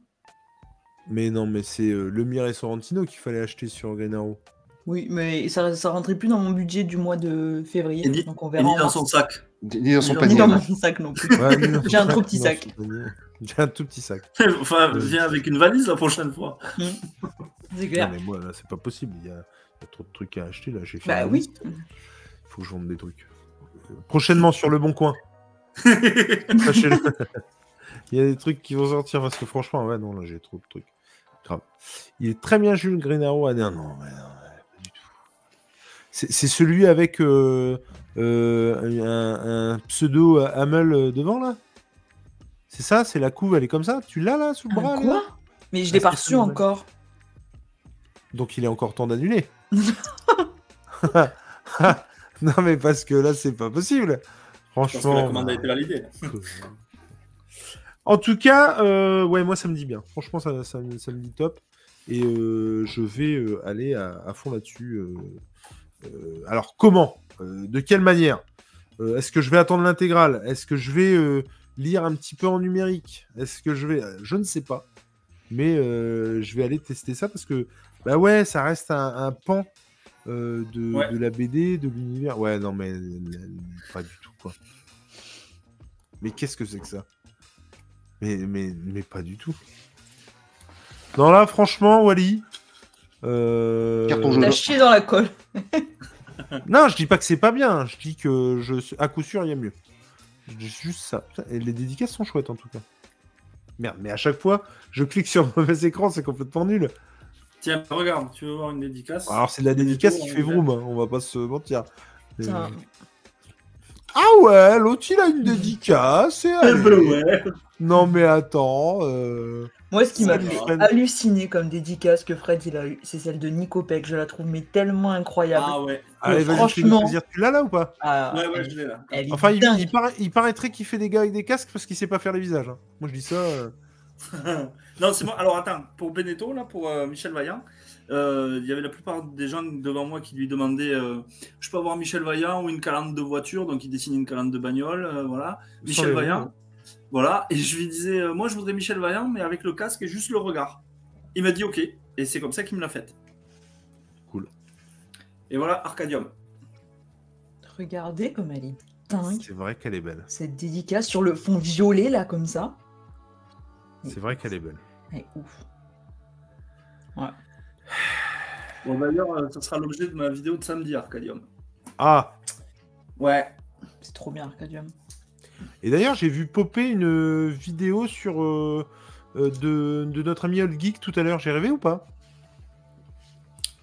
Mais non, mais c'est euh, le et Sorrentino qu'il fallait acheter sur Green Arrow. Oui, mais ça, ça rentrait plus dans mon budget du mois de février. Et ni- donc on Et verra. ni dans son sac. Ni dans son Ni Ni panier. dans mon sac non plus. Ouais, J'ai un trop petit sac. C'est. J'ai un tout petit sac. enfin, Euh. viens avec une valise la prochaine fois. C'est Non, clair. mais moi, là, c'est pas possible. Il y, a, il y a trop de trucs à acheter. Là, j'ai fait Bah oui. Il faut que je vende des trucs. Euh, Prochainement sur le bon coin. Sachez-le. Il y a des trucs qui vont sortir parce que franchement, ouais, non, là, j'ai trop de trucs. Grave. Il est très bien Jules Green Arrow. Ah, non, non, ouais, non, ouais, pas du tout. C'est c'est celui avec euh, euh, un, un pseudo Hamel devant, là? C'est ça C'est la couve, elle est comme ça Tu l'as, là, sous le Un bras quoi Mais je Ah, l'ai c'est pas reçu encore. Donc il est encore temps d'annuler. non mais parce que là c'est pas possible. Parce que la Franchement. commande a été validée. En tout cas, euh, ouais, moi ça me dit bien. Franchement, ça, ça me- ça me dit top. Et euh, je vais euh, aller à, à fond là-dessus. euh, euh, alors comment? Euh, De quelle manière? Euh, Est-ce que je vais attendre l'intégrale? Est-ce que je vais euh, lire un petit peu en numérique Est-ce que je vais Je ne sais pas. Mais euh, je vais aller tester ça parce que bah ouais, ça reste un, un pan euh, de, Ouais. de la BD, de l'univers. Ouais, non mais pas du tout quoi. Mais qu'est-ce que c'est que ça? Mais, mais, mais pas du tout. Non, là, franchement, Wally. euh, Carton jaune. T'as chié dans la colle. Non, je dis pas que c'est pas bien. Je dis que je... à coup sûr, il y a mieux. Juste ça. Et les dédicaces sont chouettes en tout cas. Merde, mais à chaque fois, je clique sur le mauvais écran, c'est complètement nul. Tiens, regarde, tu veux voir une dédicace Alors, c'est de la dédicace qui fait vroom, hein, on va pas se mentir. Putain. Ah ouais, l'autre il a une dédicace. et ouais. Non mais attends. euh, Moi, ce qui m'a Salut, fait Fred. halluciner comme dédicace que Fred il a eu, c'est celle de Nico Peck. Je la trouve mais tellement incroyable. Ah ouais. Allez, vas-y, franchement-. Tu l'as là ou pas Ah, Ouais, ouais, elle, je l'ai là. Enfin, il, il paraît- il paraîtrait qu'il fait des gars avec des casques parce qu'il sait pas faire les visages. hein. Moi je dis ça. euh, non, c'est moi. Alors attends, pour Beneteau, là, pour euh, Michel Vaillant, euh, il y avait la plupart des gens devant moi qui lui demandaient euh, Je peux avoir Michel Vaillant ou une calandre de voiture? Donc il dessine une calandre de bagnole, euh, voilà. Michel Vaillant, roues. voilà. Et je lui disais euh, Moi, je voudrais Michel Vaillant, mais avec le casque et juste le regard. Il m'a dit Ok. Et c'est comme ça qu'il me l'a faite. Cool. Et voilà, Arcadium. Regardez comme elle est dingue. C'est vrai qu'elle est belle. Cette dédicace sur le fond violet là comme ça. C'est vrai qu'elle est belle. Elle est ouf. Bon, d'ailleurs, euh, ça sera l'objet de ma vidéo de samedi, Arcadium. Ah Ouais. C'est trop bien Arcadium. Et d'ailleurs, j'ai vu popper une vidéo sur euh, euh, de, de notre ami Old Geek tout à l'heure. J'ai rêvé ou pas?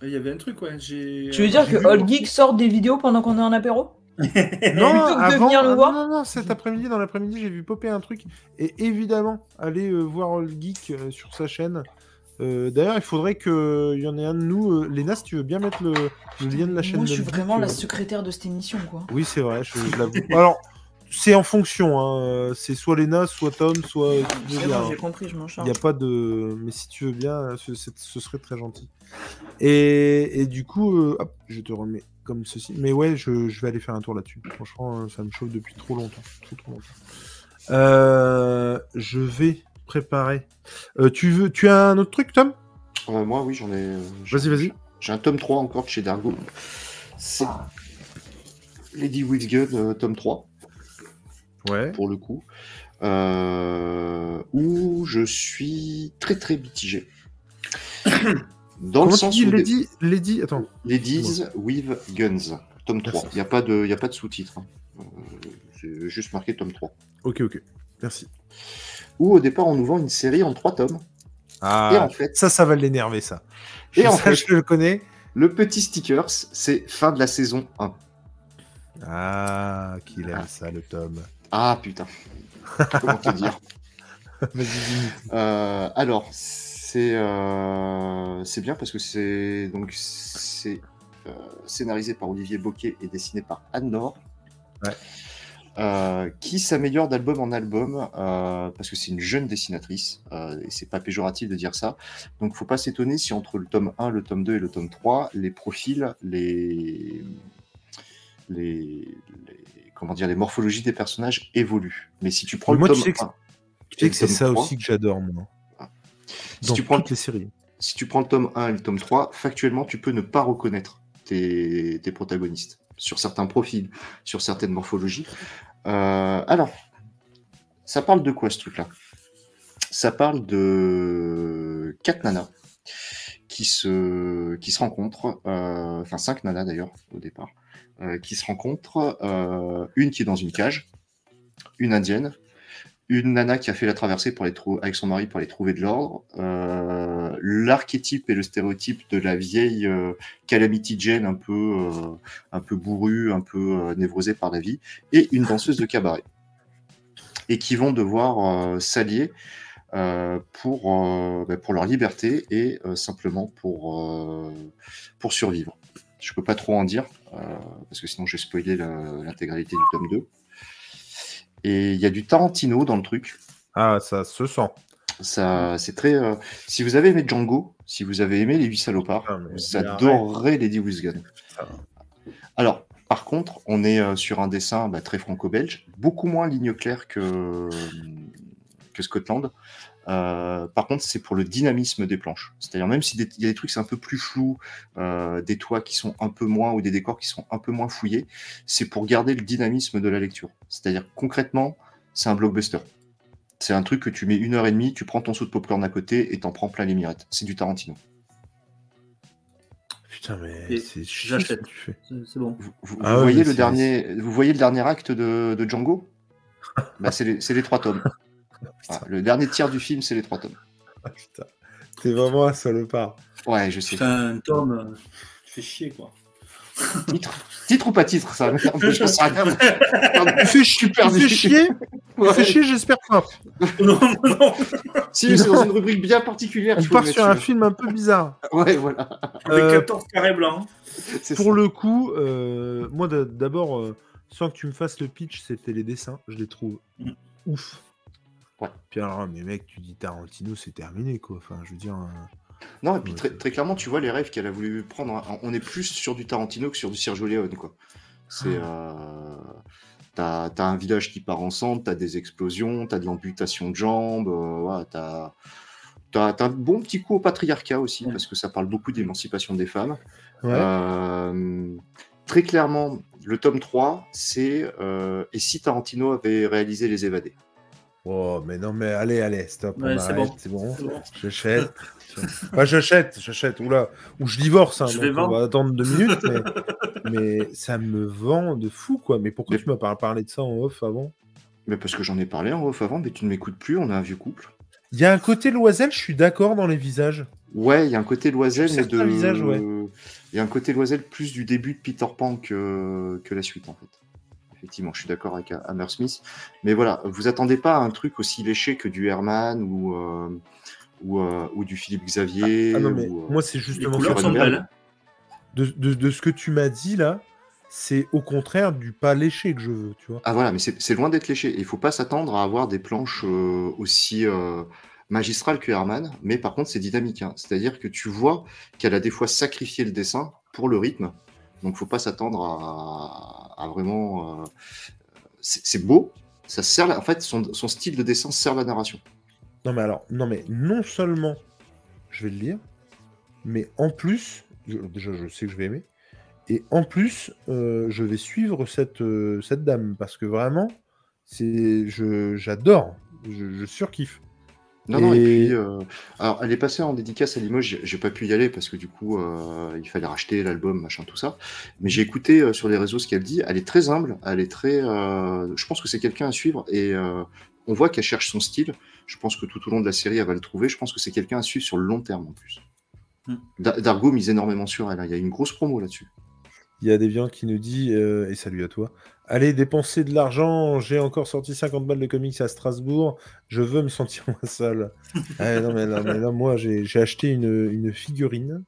Il y avait un truc, ouais. Tu veux dire que vu- Old Geek sort des vidéos pendant qu'on est en apéro? Non, Plutôt que de avant, venir le ah, voir non, non, non, cet après-midi, dans l'après-midi, j'ai vu popper un truc. Et évidemment, allez euh, voir Old Geek euh, sur sa chaîne. Euh, D'ailleurs, il faudrait qu'il y en ait un de nous. Euh, Léna, si tu veux bien mettre le, le lien de la chaîne. Moi, je suis vraiment la euh, secrétaire de cette émission, quoi. Oui, c'est vrai, je, je l'avoue. Alors, c'est en fonction. hein, C'est soit Léna, soit Tom, soit. bon, hein. j'ai compris, je m'en Il charge. n'y a pas de. Mais si tu veux bien, ce, serait très gentil. Et, et du coup, euh, hop, je te remets comme ceci. Mais ouais, je, je vais aller faire un tour là-dessus. Franchement, ça me chauffe depuis trop longtemps. Trop, trop longtemps. Je vais préparer. Euh, tu, veux, tu as un autre truc, Tom? Euh, moi, oui, j'en ai. euh, Vas-y, vas-y. J'ai un tome 3 encore de chez Dargo. C'est Lady with Gun, euh, tome 3, Ouais. pour le coup. euh, où je suis très très mitigé. Dans Comment le sens où des- Lady, Lady Attends. Ladies with Guns, tome 3. Merci. Il n'y a pas de, il y a pas de sous-titre. hein. C'est juste marqué tome 3. Ok, ok. Merci. Où au départ on nous vend une série en 3 tomes. Ah, Et en fait, ça, ça va l'énerver, ça. Et Je- en fait- je le connais. le petit stickers, c'est fin de la saison 1. Ah, qu'il aime ça, le Tom. Ah putain. Comment te dire. Euh, alors, c'est euh, c'est bien parce que c'est donc c'est euh, scénarisé par Olivier Boquet et dessiné par Anne Nord. Ouais. Euh, qui s'améliore d'album en album euh, parce que c'est une jeune dessinatrice euh, et c'est pas péjoratif de dire ça. Donc faut pas s'étonner si entre le tome 1, le tome 2 et le tome 3, les profils, les les, les- comment dire les morphologies des personnages évoluent. Mais si tu prends Mais le moi, tu tome sais que 1 Tu sais que c'est ça 3, aussi que j'adore, moi. si Dans tu prends toutes les séries. si tu prends le tome 1 et le tome 3, factuellement, tu peux ne pas reconnaître tes, tes protagonistes sur certains profils, sur certaines morphologies. Euh, alors, ça parle de quoi ce truc-là? Ça parle de quatre nanas qui se, qui se rencontrent, euh, enfin cinq nanas d'ailleurs au départ, euh, qui se rencontrent, une qui est dans une cage, une indienne, une nana qui a fait la traversée les avec son mari pour aller trouver de l'ordre, euh, l'archétype et le stéréotype de la vieille euh, Calamity Jane un peu, euh, bourrue, un peu euh, névrosée par la vie, et une danseuse de cabaret. Et qui vont devoir s'allier euh, pour, leur liberté et simplement pour, survivre. Je peux pas trop en dire, parce que sinon j'ai spoilé l'intégralité du tome 2. Et il y a du Tarantino dans le truc. Ah, ça se sent. Ça, c'est très. euh, Si vous avez aimé Django, si vous avez aimé Les Huit Salopards, Ah, mais vous adorerez Lady with Gun. Alors, par contre, on est euh, sur un dessin bah, très franco-belge, beaucoup moins ligne claire que, que Scotland. Euh, par contre, c'est pour le dynamisme des planches. C'est-à-dire, même s'il y a des trucs c'est un peu plus flous, euh, des toits qui sont un peu moins ou des décors qui sont un peu moins fouillés, c'est pour garder le dynamisme de la lecture. C'est-à-dire, concrètement, c'est un blockbuster. C'est un truc que tu mets une heure et demie, tu prends ton saut de popcorn à côté et t'en prends plein les mirettes. C'est du Tarantino. Putain, mais c'est chiant ce j'achète. que tu fais. C'est bon. Vous, vous- Ah vous voyez le dernier, vous voyez le dernier acte de, de Django? Bah, C'est les, c'est les trois tomes. Voilà, le dernier tiers du film, c'est les trois tomes. Ah, putain. T'es vraiment un salopard. Ouais, je sais. Putain, Tom, euh, tu fais chier, quoi. Titre, titre ou pas titre, ça fais, chi- super tu fais chier Tu Ouais. fais chier, j'espère pas. non, non. Si, c'est dans une rubrique bien particulière. On part sur un film un peu bizarre. Ouais, voilà. Avec Euh, 14 carrés blancs. Pour ça. le coup, euh, moi d'a- d'abord, euh, sans que tu me fasses le pitch, c'était les dessins. Je les trouve Mm. ouf. Ouais. Puis alors, mais mec, tu dis Tarantino, c'est terminé quoi. Enfin, je veux dire. euh, Non, et puis Ouais, très, clairement, tu vois les rêves qu'elle a voulu prendre. hein. On est plus sur du Tarantino que sur du Sergio Leone, quoi. C'est. Ah. euh, T'as un village qui part ensemble, t'as des explosions, t'as de l'amputation de jambes, euh, t'as un bon petit coup au patriarcat aussi, Ouais. parce que ça parle beaucoup d'émancipation des femmes. Très clairement, le tome 3, c'est Et si Tarantino avait réalisé Les Évadés? Oh, mais non, mais allez, allez, stop. Ouais, c'est bon. C'est bon. Bon. J'achète. Enfin, j'achète, j'achète. Oula. Ou je divorce. Hein, Je vais on va attendre deux minutes. Mais, mais ça me vend de fou, quoi. Mais pourquoi Mais- tu m'as pas parlé de ça en off avant? Mais parce que j'en ai parlé en off avant, mais tu ne m'écoutes plus, on est un vieux couple. Il y a un côté loisel, je suis d'accord dans les visages. Ouais, il y a un côté loisel, mais de. certains visages, ouais. Il y a un côté loisel plus du début de Peter Pan que, que la suite, en fait. Effectivement, je suis d'accord avec Hammersmith. Mais voilà, vous attendez pas à un truc aussi léché que du Herman ou, euh, ou, euh, ou du Philippe Xavier. Ah non, mais ou, euh, moi, c'est justement. De, de- de ce que tu m'as dit là, c'est au contraire du pas léché que je veux, tu vois. Ah voilà, mais c'est c'est loin d'être léché. Il faut pas s'attendre à avoir des planches euh, aussi euh, magistrales que Herman, mais par contre c'est dynamique. hein. C'est-à-dire que tu vois qu'elle a des fois sacrifié le dessin pour le rythme. Donc faut pas s'attendre à, vraiment. euh, c'est beau, ça sert. En fait, son, style de dessin sert la narration. Non, mais alors, non, mais non seulement je vais le lire, mais en plus, déjà, je sais que je vais aimer, et en plus, euh, je vais suivre cette, euh, cette dame, parce que vraiment, c'est, j'adore, je surkiffe. Non, non, et puis, euh, alors, elle est passée en dédicace à Limoges, j'ai- pas pu y aller parce que du coup, euh, il fallait racheter l'album, machin, tout ça. Mais j'ai écouté euh, sur les réseaux ce qu'elle dit. Elle est très humble, elle est très. euh, je pense que c'est quelqu'un à suivre et euh, on voit qu'elle cherche son style. Je pense que tout au long de la série, elle va le trouver. Je pense que c'est quelqu'un à suivre sur le long terme en plus. Hmm. Da- Dargo mise énormément sur elle. hein. Il y a une grosse promo là-dessus. Il y a des viands qui nous dit, euh, et salut à toi, allez dépenser de l'argent, j'ai encore sorti 50 balles de comics à Strasbourg, je veux me sentir moins seul. Ah, non, mais, non, mais là, moi, j'ai acheté une, une figurine,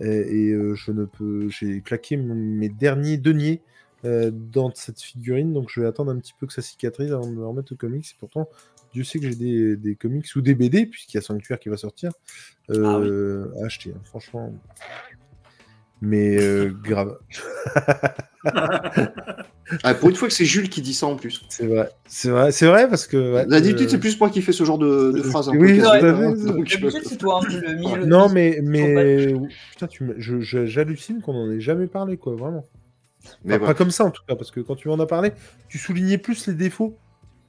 et, et, euh, je ne peux, j'ai claqué mes derniers deniers euh, dans cette figurine, donc je vais attendre un petit peu que ça cicatrise avant de me remettre au comics. Et pourtant, Dieu sait que j'ai des, des comics ou des BD, puisqu'il y a Sanctuaire qui va sortir, euh, à acheter, hein, franchement. Mais euh, grave. Ah, pour une fois que c'est Jules qui dit ça en plus. C'est vrai, c'est vrai, c'est vrai parce que. ouais, D'habitude, euh, c'est plus moi qui fais ce genre de, de phrase Oui, hein. c'est- Donc, euh, c'est toi un peu le milieu. Non, mais, mais putain, tu j'hallucine qu'on en ait jamais parlé, quoi, vraiment. mais Enfin, voilà. Pas comme ça en tout cas, parce que quand tu m'en as parlé, tu soulignais plus les défauts.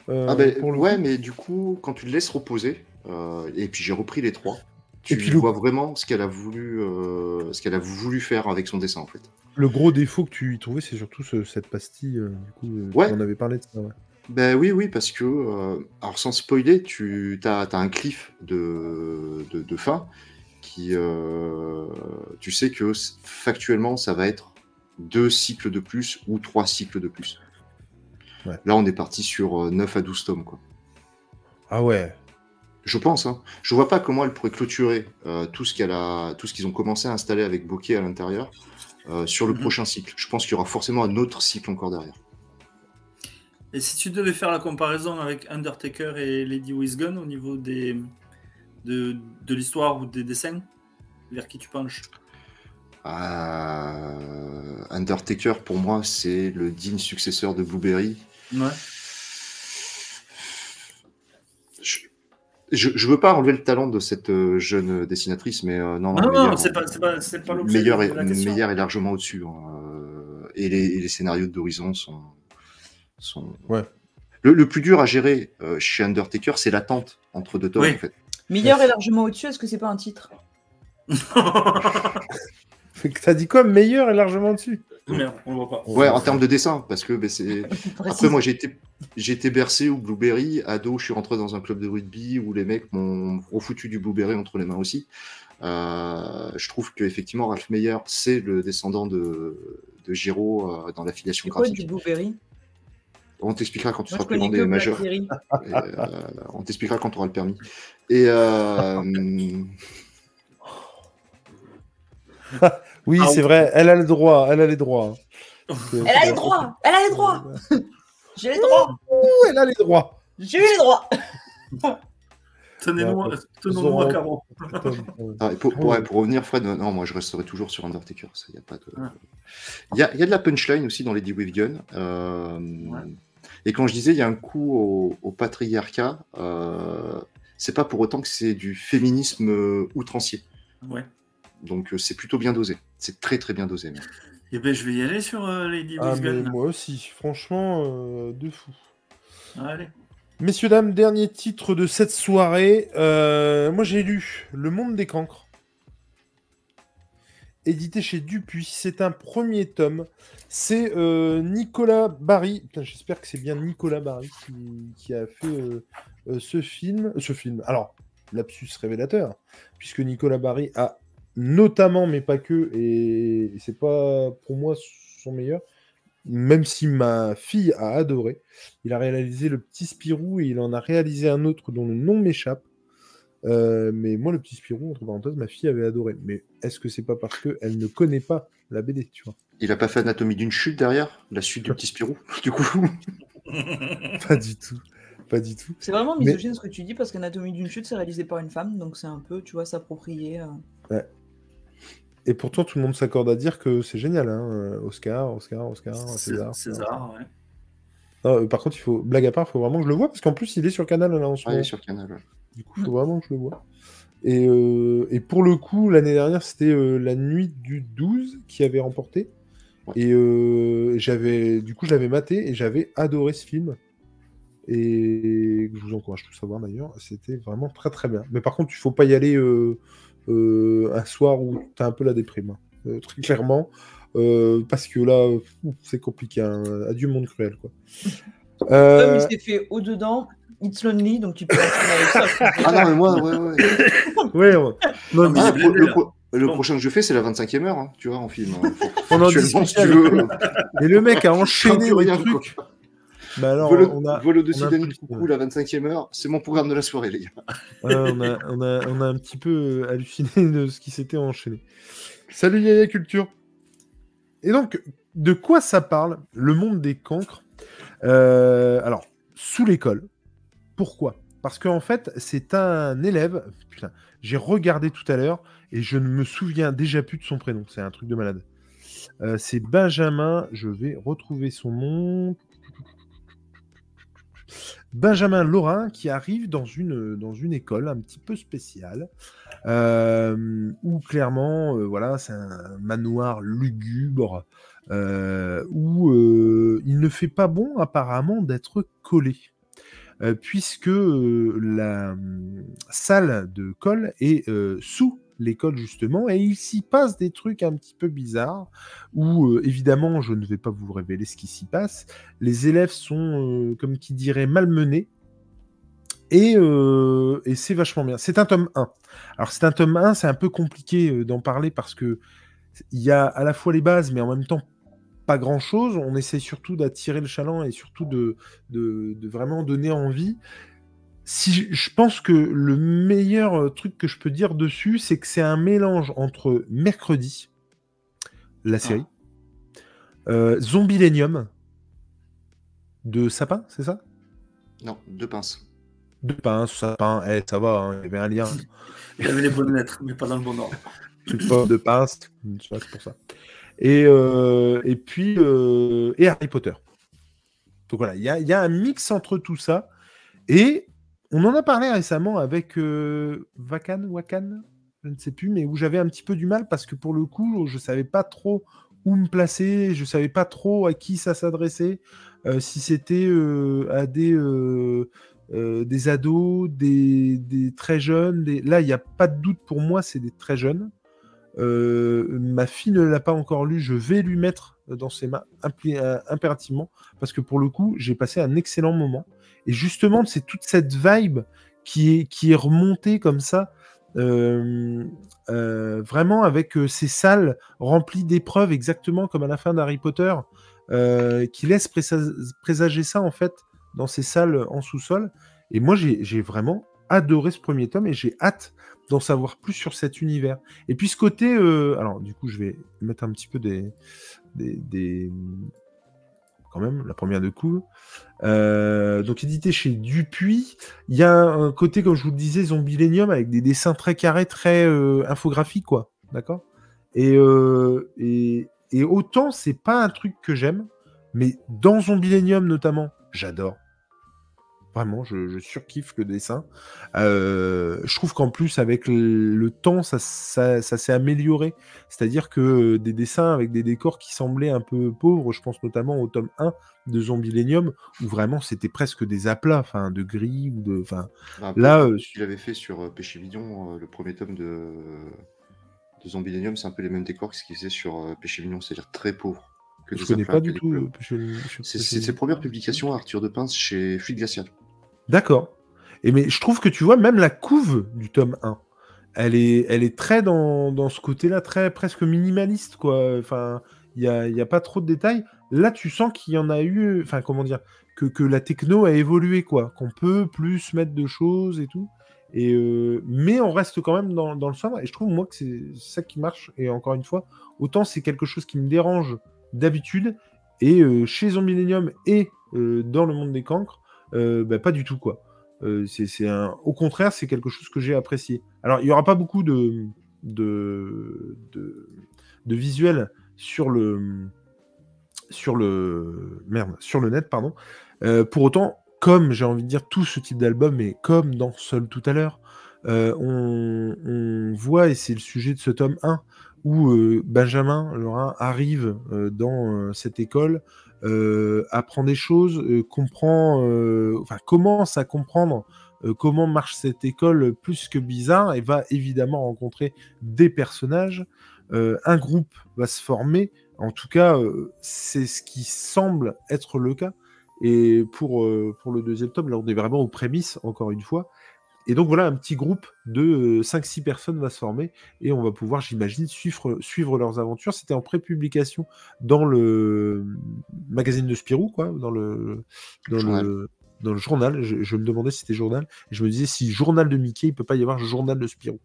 euh, Ah ben, pour le ouais, coup. mais du coup, quand tu le laisses reposer, euh, et puis j'ai repris les trois, tu le- vois vraiment ce qu'elle a voulu, euh, ce qu'elle a voulu faire avec son dessin en fait. Le gros défaut que tu y trouvais, c'est surtout ce- cette pastille. euh, du coup, euh, Ouais. tu en avais parlé de ça. Ouais. Ben oui, oui, parce que, alors sans spoiler, tu as, un cliff de, de, de fin qui, tu sais que factuellement, ça va être deux cycles de plus ou trois cycles de plus. Ouais. Là, on est parti sur euh, 9 à 12 tomes, quoi. Ah ouais. Je pense. Hein. Je vois pas comment elle pourrait clôturer euh, tout ce qu'elle a, tout ce qu'ils ont commencé à installer avec Bokeh à l'intérieur euh, sur le Mhm. prochain cycle. Je pense qu'il y aura forcément un autre cycle encore derrière. Et si tu devais faire la comparaison avec Undertaker et Lady Wisgun au niveau des, de, de l'histoire ou des dessins, vers qui tu penches? Euh, Undertaker, pour moi, c'est le digne successeur de Blueberry. Ouais. Je, je veux pas enlever le talent de cette euh, jeune dessinatrice, mais euh, non, Non, non, meilleur- c'est pas, c'est pas, c'est pas l'objet meilleur est, est largement au-dessus. hein. Euh, Et, les, et les scénarios d'Horizon sont. sont... Ouais. Le, le plus dur à gérer euh, chez Undertaker, c'est l'attente entre deux tomes, Oui. en fait. Meilleur et largement au-dessus, est-ce que c'est pas un titre? T'as dit quoi Meilleur et largement dessus Merde, on le voit pas. Ouais, en termes de dessin, parce que ben, c'est. Après, moi, j'ai été, j'ai été bercé au Blueberry. Ado, je suis rentré dans un club de rugby où les mecs m'ont refoutu du Blueberry entre les mains aussi. Euh, je trouve qu'effectivement, Ralph Meyer, c'est le descendant de, de Giro euh, dans l'affiliation C'est quoi graphique. du Blueberry? On t'expliquera quand tu Moi, seras plus grand que et majeur. Blackberry. Et, euh, on t'expliquera quand tu auras le permis. Et euh, Oui, Ah, c'est vrai, elle a le droit, elle a les droits. Elle a les droits Elle a les droits J'ai les droits Ouh, elle a les droits. J'ai eu les droits Tenez-nous, Ouais, à carreau. ah, et pour, pour- ouais, pour revenir, Fred, non, moi je resterai toujours sur Undertaker. Ça, y a pas de. Ouais. Il y a, il y a de la punchline aussi dans Lady with Gun. euh, Et quand je disais il y a un coup au, au patriarcat, euh, c'est pas pour autant que c'est du féminisme euh, outrancier. Ouais. Donc euh, c'est plutôt bien dosé. C'est très très bien dosé. même. Et ben je vais y aller sur euh, Lady Ah, mais moi aussi, franchement, euh, de fou. Allez. Messieurs, dames, dernier titre de cette soirée. Euh, moi, j'ai lu Le Monde des Cancres, édité chez Dupuis. C'est un premier tome. C'est euh, Nicolas Barry. Putain, J'espère que c'est bien Nicolas Barry qui, qui a fait euh, euh, ce film. Ce film. Alors, lapsus révélateur, puisque Nicolas Barry a notamment, mais pas que, et c'est pas pour moi son meilleur, même si ma fille a adoré. Il a réalisé Le Petit Spirou et il en a réalisé un autre dont le nom m'échappe. Euh, mais moi, Le Petit Spirou, entre parenthèses, ma fille avait adoré. Mais est-ce que c'est pas parce qu'elle ne connaît pas la BD, tu vois? Il a pas fait Anatomie d'une chute derrière? La suite du petit Spirou Du coup, Pas du tout. Pas du tout. C'est vraiment Mais- misogyne ce que tu dis parce qu'Anatomie d'une chute c'est réalisé par une femme donc c'est un peu tu vois s'approprier. euh. Et pourtant, tout le monde s'accorde à dire que c'est génial. Hein. euh, Oscar, Oscar, Oscar, César. César, ouais. Non, euh, par contre, il faut, blague à part, il faut vraiment que je le vois parce qu'en plus, il est sur Canal là en ce ouais, moment. sur Canal. ouais. Du coup, il faut vraiment que je le vois. Et, euh, et pour le coup, l'année dernière, c'était euh, la nuit du 12 qui avait remporté. Ouais. Et euh, j'avais, du coup, je l'avais maté et j'avais adoré ce film. Et je vous encourage tous à voir d'ailleurs. C'était vraiment très très bien. Mais par contre, il faut pas y aller un soir où tu as un peu la déprime. hein. Euh, très clairement. Euh, parce que là, euh, c'est compliqué. hein. Adieu, monde cruel. Quoi. Tom Euh, il s'est fait au dedans It's Lonely donc tu peux avec ça. Ah non, mais moi, ouais, ouais. ouais, ouais. Non, mais mais- Ah, le, le le prochain que je fais, c'est la 25e heure, hein, tu vois, en film. hein. Faut- on en Actuellement, si tu veux. Et le mec a enchaîné les trucs. quoi. Bah alors, Vol, on a, d'un plus- coucou, la 25e heure, c'est mon programme de la soirée, les gars. ouais, on, a, on, a, on a un petit peu halluciné de ce qui s'était enchaîné. Salut Yaya Culture. Et donc, de quoi ça parle Le monde des cancres? Euh, alors, sous l'école. Pourquoi? Parce qu'en fait, c'est un élève. Putain, j'ai regardé tout à l'heure et je ne me souviens déjà plus de son prénom. C'est un truc de malade. Euh, c'est Benjamin. Je vais retrouver son nom. Benjamin Laurin qui arrive dans une, école un petit peu spéciale euh, où clairement, euh, voilà, c'est un manoir lugubre euh, où il ne fait pas bon apparemment d'être collé. puisque la hum, salle de colle est sous l'école justement et il s'y passe des trucs un petit peu bizarres où euh, évidemment je ne vais pas vous révéler ce qui s'y passe. Les élèves sont euh, comme qui dirait malmenés et, euh, et c'est vachement bien. C'est un tome 1 alors c'est un tome 1 c'est un peu compliqué d'en parler parce que il y a à la fois les bases mais en même temps pas grand chose on essaie surtout d'attirer le chaland et surtout de, de vraiment donner envie si je, je pense que le meilleur euh, truc que je peux dire dessus, c'est que c'est un mélange entre Mercredi, la série, euh, Zombilenium de Sapin, c'est ça? Non, deux pinces. De pain, Sapin, eh, ça va, hein, il y avait un lien. Il avait les bonnes lettres, mais pas dans le bon ordre. De pince, c'est pour ça. Et, euh, et puis, euh, et Harry Potter. Donc voilà, il y y a un mix entre tout ça. Et on en a parlé récemment avec euh, Vakan, Wakan, je ne sais plus, mais où j'avais un petit peu du mal parce que pour le coup, je savais pas trop où me placer, je savais pas trop à qui ça s'adressait, euh, si c'était euh, à des, euh, des ados, des, très jeunes. Là, il n'y a pas de doute pour moi, c'est des très jeunes. Ma fille ne l'a pas encore lu, je vais lui mettre dans ses mains euh, impérativement parce que pour le coup, j'ai passé un excellent moment. Et justement, c'est toute cette vibe qui est, qui est remontée comme ça euh, euh, vraiment avec euh, ces salles remplies d'épreuves, exactement comme à la fin d'Harry Potter, euh, qui laisse présa- présager ça en fait dans ces salles en sous-sol. Et moi, j'ai vraiment adoré ce premier tome et j'ai hâte d'en savoir plus sur cet univers. Et puis ce côté, euh, alors du coup, je vais mettre un petit peu des, des, quand même la première de coup. Euh, donc édité chez Dupuis, il y a un côté, comme je vous le disais, Zombilenium avec des dessins très carrés, très euh, infographiques, quoi. D'accord? Et, euh, et, et autant c'est pas un truc que j'aime, mais dans Zombilenium notamment, j'adore. Vraiment, je, je surkiffe le dessin. Euh, je trouve qu'en plus, avec le, le temps, ça, ça, ça s'est amélioré. C'est-à-dire que des dessins avec des décors qui semblaient un peu pauvres, je pense notamment au tome 1 de Zombilenium, où vraiment c'était presque des aplats, enfin de gris ou de. Là, euh, tu l'avais fait sur euh, Péché Mignon, euh, le premier tome de, de Zombilenium, c'est un peu les mêmes décors que ce qu'il faisait sur euh, Péché Mignon, c'est-à-dire très pauvre. Que je connais pas du tout. C'est ses premières publications, Arthur de Pince, chez Fluide Glacial. D'accord. Et mais je trouve que tu vois, même la couve du tome 1, elle est, elle est très dans, dans ce côté-là, très presque minimaliste, quoi. Enfin, il n'y a, y a pas trop de détails. Là, tu sens qu'il y en a eu, enfin, comment dire, que, que la techno a évolué, quoi. Qu'on peut plus mettre de choses et tout. Et euh, mais on reste quand même dans, dans le sombre. Et je trouve, moi, que c'est ça qui marche. Et encore une fois, autant c'est quelque chose qui me dérange d'habitude. Et euh, chez Zombilenium et euh, dans le monde des cancres, euh, bah, pas du tout, quoi. C'est, un... Au contraire, c'est quelque chose que j'ai apprécié. Alors, il n'y aura pas beaucoup de, de, de, visuels sur le, sur le, sur le net, pardon. Pour autant, comme j'ai envie de dire tout ce type d'album, et comme dans Seul tout à l'heure, euh, on, on voit, et c'est le sujet de ce tome 1, où euh, Benjamin Lorrain arrive euh, dans euh, cette école, euh, apprend des choses, comprend, enfin commence à comprendre comment marche cette école plus que bizarre, et va évidemment rencontrer des personnages. Un groupe va se former, en tout cas, c'est ce qui semble être le cas. Et pour, euh, pour le deuxième tome, là, on est vraiment aux prémices, encore une fois. Et donc voilà, un petit groupe de 5-6 personnes va se former et on va pouvoir, j'imagine, suivre, suivre leurs aventures. C'était en pré-publication dans le magazine de Spirou, quoi, dans le, dans Journal. le, dans le journal. Je, je me demandais si c'était journal. Et je me disais, si journal de Mickey, il peut pas y avoir journal de Spirou.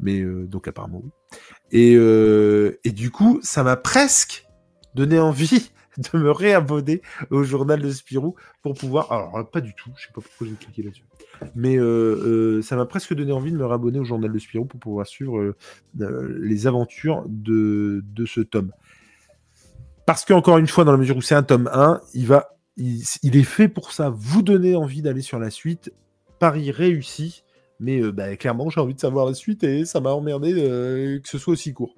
Mais euh, donc apparemment oui. Et, euh, et du coup, ça m'a presque donné envie de me réabonner au journal de Spirou pour pouvoir. Alors, euh, pas du tout, je sais pas pourquoi j'ai cliqué là-dessus. Mais euh, euh, ça m'a presque donné envie de me réabonner au journal de Spirou pour pouvoir suivre euh, les aventures de, de ce tome. Parce qu'encore une fois, dans la mesure où c'est un tome 1, il, va, il, il est fait pour ça, vous donner envie d'aller sur la suite. Paris réussi, mais bah, clairement, j'ai envie de savoir la suite et ça m'a emmerdé que ce soit aussi court.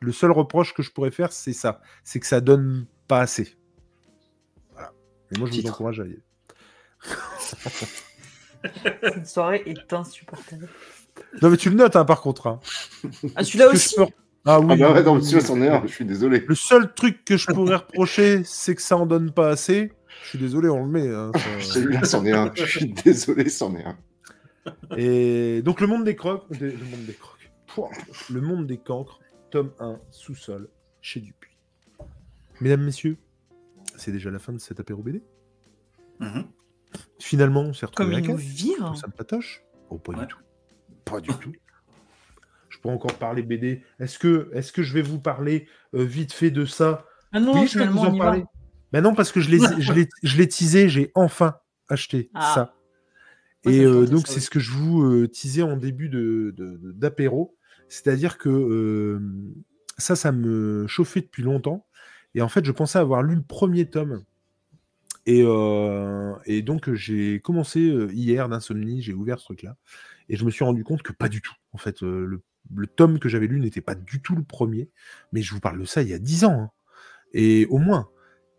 Le seul reproche que je pourrais faire, c'est ça c'est que ça donne pas assez. Voilà. Et moi, je vous encourage à y aller. Cette soirée est insupportable. Non, mais tu le notes, hein, par contre. hein. Ah, celui-là aussi peux- Ah oui. Ah bah ouais, non, monsieur, c'en est un, je suis désolé. Le seul truc que je pourrais reprocher, c'est que ça en donne pas assez. Je suis désolé, on le met. hein, ça- Celui-là, c'en est un. Je suis désolé, c'en est un. Et donc le monde des crocs, des- le monde des crocs, le monde des cancres, tome 1, sous-sol, chez Dupuis. Mesdames, messieurs, c'est déjà la fin de cet apéro BD. Mhm. Finalement, on s'est Comme retrouvé quatre. vire. Ça me patoche Oh, pas Ouais. du tout. Pas du tout. Je peux encore parler BD. Est-ce que, est que je vais vous parler euh, vite fait de ça? Ah non, Oui, je vais finalement, vous en parler. Mais non, parce que je l'ai, je teasé, j'ai enfin acheté Ah. ça. Et euh, donc, c'est ce que je vous euh, teasais en début de- d'apéro. C'est-à-dire que euh, ça, ça me chauffait depuis longtemps. Et en fait, je pensais avoir lu le premier tome. Et, euh, et donc, j'ai commencé euh, hier d'insomnie, j'ai ouvert ce truc-là. Et je me suis rendu compte que pas du tout. En fait, euh, le, le tome que j'avais lu n'était pas du tout le premier. Mais je vous parle de ça il y a 10 ans. hein. Et au moins.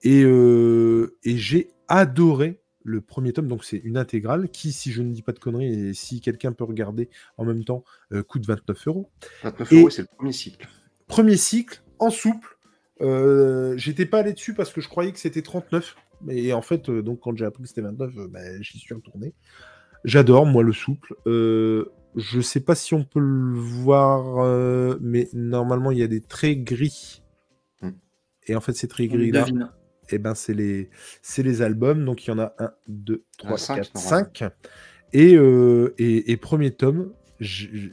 Et, euh, et j'ai adoré le premier tome. Donc, c'est une intégrale qui, si je ne dis pas de conneries, et si quelqu'un peut regarder en même temps, euh, coûte 29 euros. 29 Et- euros, c'est le premier cycle. Premier cycle, en souple. Euh, J'étais pas allé dessus parce que je croyais que c'était 39. Mais en fait, euh, donc quand j'ai appris que c'était 29, euh, ben, j'y suis retourné. J'adore, moi, le souple. Euh, je sais pas si on peut le voir, euh, mais normalement il y a des traits gris. Hmm. Et en fait, ces traits gris là, eh ben, c'est les, c'est les albums. Donc il y en a 1, 2, Il y en a 3, cinq, 4, normalement. 5. Et, euh, et, et premier tome, j'ai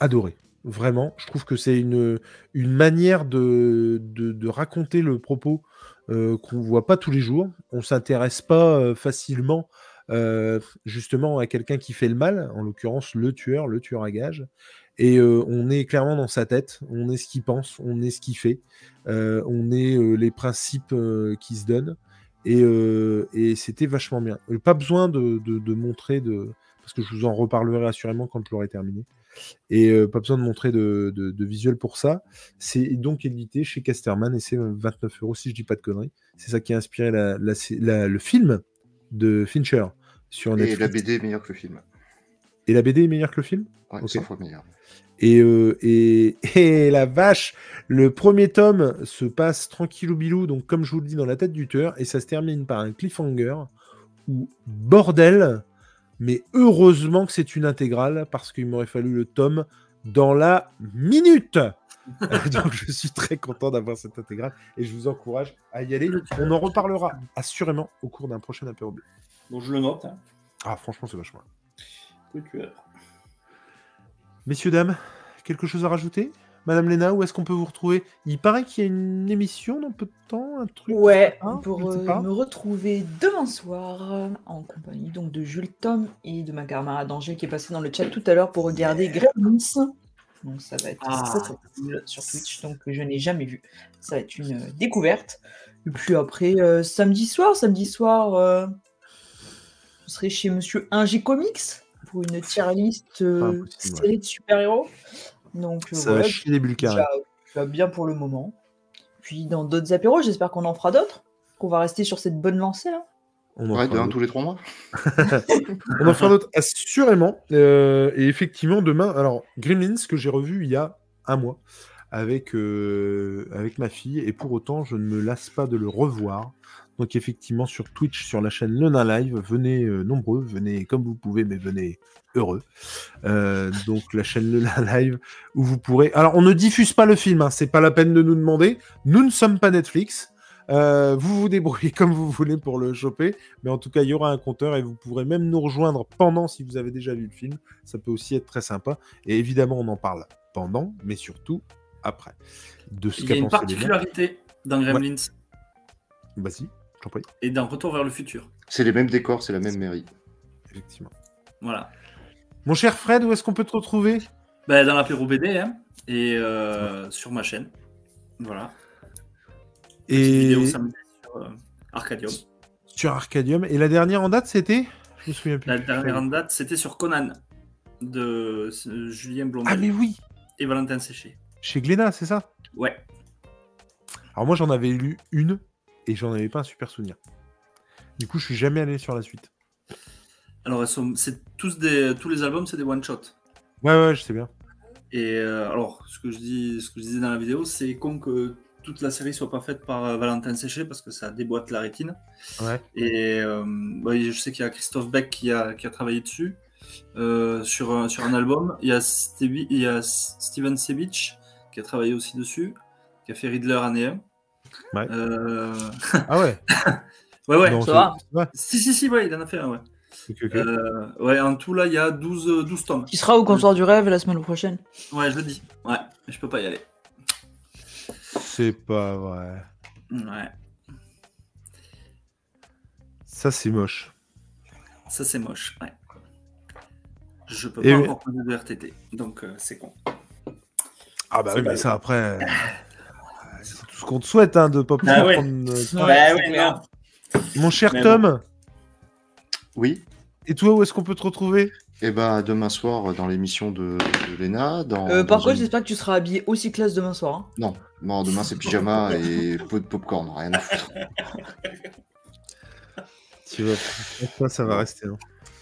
adoré. Vraiment, je trouve que c'est une, une manière de, de, raconter le propos euh, qu'on voit pas tous les jours. On s'intéresse pas euh, facilement euh, justement à quelqu'un qui fait le mal, en l'occurrence le tueur, le tueur à gage. Et on est clairement dans sa tête, on est ce qu'il pense, on est ce qu'il fait, on est les principes qui se donnent. Et, et c'était vachement bien. Pas besoin de, de- de montrer de. Parce que je vous en reparlerai assurément quand je l'aurai terminé. Et euh, pas besoin de montrer de, de- de visuel pour ça. C'est donc édité chez Casterman et c'est euh, 29 euros si je dis pas de conneries. C'est ça qui a inspiré la- la- la- le film de Fincher sur Et Netflix. la BD est meilleure que le film. Et la BD est meilleure que le film? Ouais, Ok. 100 fois meilleure. et, euh, et, et la vache, le premier tome se passe tranquillou bilou, donc comme je vous le dis, dans la tête du tueur, et ça se termine par un cliffhanger où, bordel, mais heureusement que c'est une intégrale, parce qu'il m'aurait fallu le tome dans la minute Donc je suis très content d'avoir cette intégrale, et je vous encourage à y aller. On en reparlera assurément au cours d'un prochain apéro. Bon, je le note. hein. Ah, franchement, c'est vachement. Messieurs, dames, quelque chose à rajouter? Madame Léna, où est-ce qu'on peut vous retrouver? Il paraît qu'il y a une émission dans peu de temps, un truc. Ouais, hein, pour euh, me retrouver demain soir euh, en compagnie donc de Jules Tom et de ma camarade Angèle qui est passée dans le chat tout à l'heure pour regarder Gremlins. Donc ça va être Ah. très très cool sur Twitch, donc que je n'ai jamais vu. Ça va être une euh, découverte. Et puis après, euh, samedi soir, samedi soir, euh, je serai chez Monsieur Ingé Comics pour une tier list euh, série de super-héros. Donc euh, Ça voilà, va chier les bulles carrées. déjà bien pour le moment. Puis dans d'autres apéros, j'espère qu'on en fera d'autres. Qu'on va rester sur cette bonne lancée là. On en Ouais, de fera un d'autres. tous les trois mois. On en fera d'autres, assurément. Euh, et effectivement, demain, alors, Gremlins, que j'ai revu il y a un mois avec, euh, avec ma fille, et pour autant, je ne me lasse pas de le revoir. Donc, effectivement, sur Twitch, sur la chaîne Le Nain Live, venez euh, nombreux, venez comme vous pouvez, mais venez heureux. Euh, donc, la chaîne Le Nain Live, où vous pourrez. Alors, on ne diffuse pas le film, hein, c'est pas la peine de nous demander. Nous ne sommes pas Netflix. Euh, vous vous débrouillez comme vous voulez pour le choper. Mais en tout cas, il y aura un compteur et vous pourrez même nous rejoindre pendant si vous avez déjà vu le film. Ça peut aussi être très sympa. Et évidemment, on en parle pendant, mais surtout après. De ce Il y a une particularité dans Gremlins Vas-y, j'en prie. et dans Retour vers le futur. C'est les mêmes décors, c'est la même mairie. Effectivement. Voilà. Mon cher Fred, où est-ce qu'on peut te retrouver? Ben, dans l'apéro BD hein, et euh, sur ma chaîne. Voilà. Petite Et vidéo samedi sur euh, Arcadium. sur Arcadium. Et la dernière en date, c'était? Je me souviens plus. La dernière en date, c'était sur Conan de euh, Julien Blondel Ah, mais oui et Valentin Séché. Chez Glénat, c'est ça? Ouais. Alors, moi, j'en avais lu une et j'en avais pas un super souvenir. Du coup, je suis jamais allé sur la suite. Alors, c'est tous des, tous les albums, c'est des one shot. Ouais, ouais, je sais bien. Et euh, alors, ce que je dis, ce que je disais dans la vidéo, c'est con que toute la série soit pas faite par euh, Valentin Séché parce que ça déboîte la rétine. Ouais. Et euh, bah, je sais qu'il y a Christophe Beck qui a, qui a travaillé dessus euh, sur, un, sur un album. Il y a, Stevie- il y a S- Steven Sebich qui a travaillé aussi dessus, qui a fait Riddler année 1. Ouais. Euh, Ah ouais ouais, ouais. Non, ça va. ouais. Si, si, si, ouais, il en a fait un, ouais. Euh, ouais, en tout, là, il y a 12, euh, 12 tomes. Qui sera au comptoir du rêve la semaine prochaine. Ouais, je le dis. Ouais, mais je peux pas y aller. C'est pas vrai. Ouais, Ça, c'est moche. ça c'est moche. Ouais. Je peux Et pas oui. encore prendre de RTT, donc euh, c'est con. Ah bah oui, mais ça après, euh, ce qu'on te souhaite hein, de pas pouvoir Ah ouais. prendre. euh, Bah non. Mon cher Mais Tom, Oui. et toi, où est-ce qu'on peut te retrouver? Et ben demain soir dans l'émission de. Dans, Euh, par dans contre, une- j'espère que tu seras habillé aussi classe demain soir. hein. Non, non, demain c'est pyjama et pot de popcorn, rien à foutre. Tu vas... Ça, ça va rester. hein.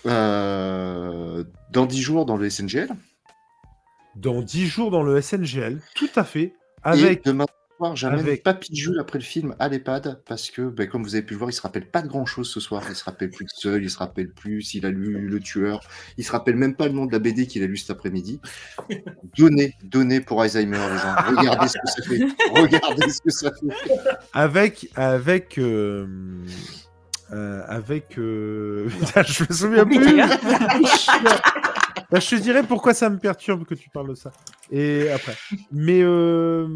Euh, dans 10 jours dans le SNGL. Dans 10 jours dans le SNGL, tout à fait, Et avec demain soir, j'amène Avec- Papy Jules après le film à l'EHPAD parce que, ben, comme vous avez pu le voir, il se rappelle pas de grand chose ce soir. Il se rappelle plus de seul, il se rappelle plus s'il a lu Le Tueur. Il se rappelle même pas le nom de la BD qu'il a lu cet après-midi. Donnez, donnez pour Alzheimer, les gens. Regardez ce que ça fait. Regardez ce que ça fait. Avec, avec, euh, euh, avec. euh, putain, je me souviens plus. Bah, je te dirais pourquoi ça me perturbe que tu parles de ça. Et après. Mais euh,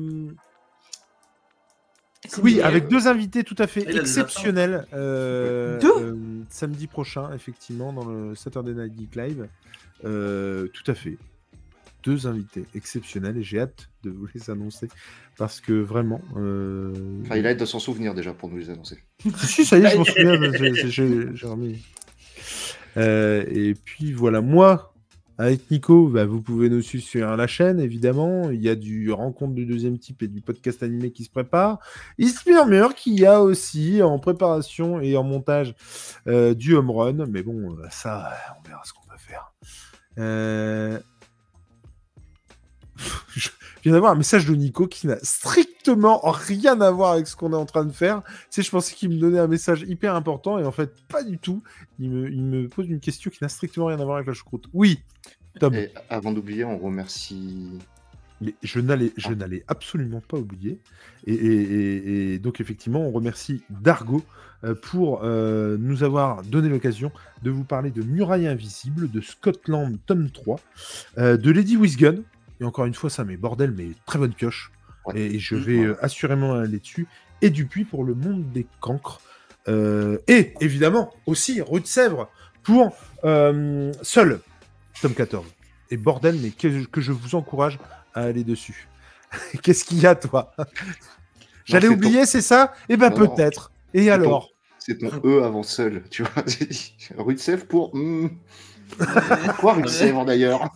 oui, bien. avec deux invités tout à fait exceptionnels. euh, Deux euh, samedi prochain, effectivement, dans le Saturday Night Geek Live. Euh, tout à fait. Deux invités exceptionnels et j'ai hâte de vous les annoncer parce que vraiment. euh, Enfin, il a hâte de s'en souvenir déjà pour nous les annoncer. si, ça y est, je m'en souviens. j'ai- remis. Euh, et puis voilà, moi, avec Nico, bah, vous pouvez nous suivre sur la chaîne, évidemment. Il y a du rencontre du deuxième type et du podcast animé qui se prépare. Il se murmure qu'il y a aussi en préparation et en montage euh, du home run. Mais bon, euh, ça, on verra ce qu'on peut faire. Euh... Je viens d'avoir un message de Nico qui n'a strictement rien à voir avec ce qu'on est en train de faire. Sais, je pensais qu'il me donnait un message hyper important et en fait, pas du tout. Il me, il me pose une question qui n'a strictement rien à voir avec la choucroute. Oui, Tom, Et avant d'oublier, on remercie. mais je n'allais, je n'allais absolument pas oublier. Et, et- et- et donc, effectivement, on remercie Dargo euh, pour euh, nous avoir donné l'occasion de vous parler de Muraille Invisible, de Scotland tome 3, euh, de Lady Wisgun. Et encore une fois, ça met bordel, mais très bonne pioche. Ouais. Et je Mhm. vais euh, assurément aller dessus. Et Dupuis pour le monde des cancres. Euh, et évidemment, aussi Rue de Sèvres pour euh, Seul, tome 14. Et bordel, mais que, que je vous encourage à aller dessus. Qu'est-ce qu'il y a, toi? J'allais oublier, c'est ça? Eh ben peut-être. Et alors? C'est ton E avant seul, tu vois. Rue de Sèvres pour. Pourquoi rue de Sèvres d'ailleurs?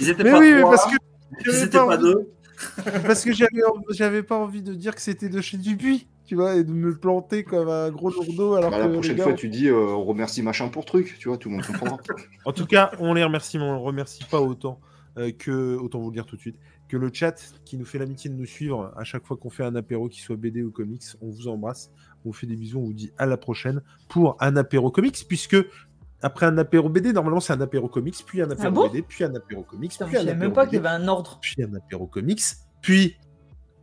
Mais pas oui, mais trois, parce que étaient pas pas envie- deux. parce que j'avais j'avais pas envie de dire que c'était de chez Dupuis, tu vois, et de me planter comme un gros lourdeau alors Bah, que La prochaine gars, fois, tu dis euh, on remercie machin pour truc, tu vois, tout le monde comprendra. En tout cas, on les remercie, mais on ne remercie pas autant euh, que, autant vous le dire tout de suite, que le chat qui nous fait l'amitié de nous suivre à chaque fois qu'on fait un apéro, qu'il soit BD ou comics. On vous embrasse, on vous fait des bisous, on vous dit à la prochaine pour un apéro comics, puisque après un apéro BD, normalement c'est un apéro comics, puis un apéro bon BD, puis un apéro comics, Putain, puis je un apéro même pas qu'il y BD, avait un ordre. puis un apéro comics, puis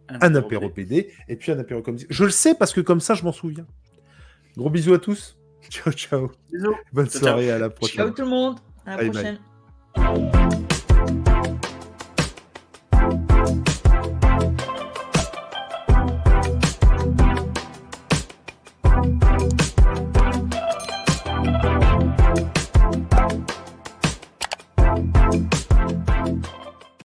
un apéro BD, et puis un apéro comics. Je le sais parce que comme ça, je m'en souviens. Gros bisous à tous. Ciao, ciao. Bisous. Bonne Ciao, soirée, à la prochaine. Ciao tout le monde. À la Bye bye. prochaine.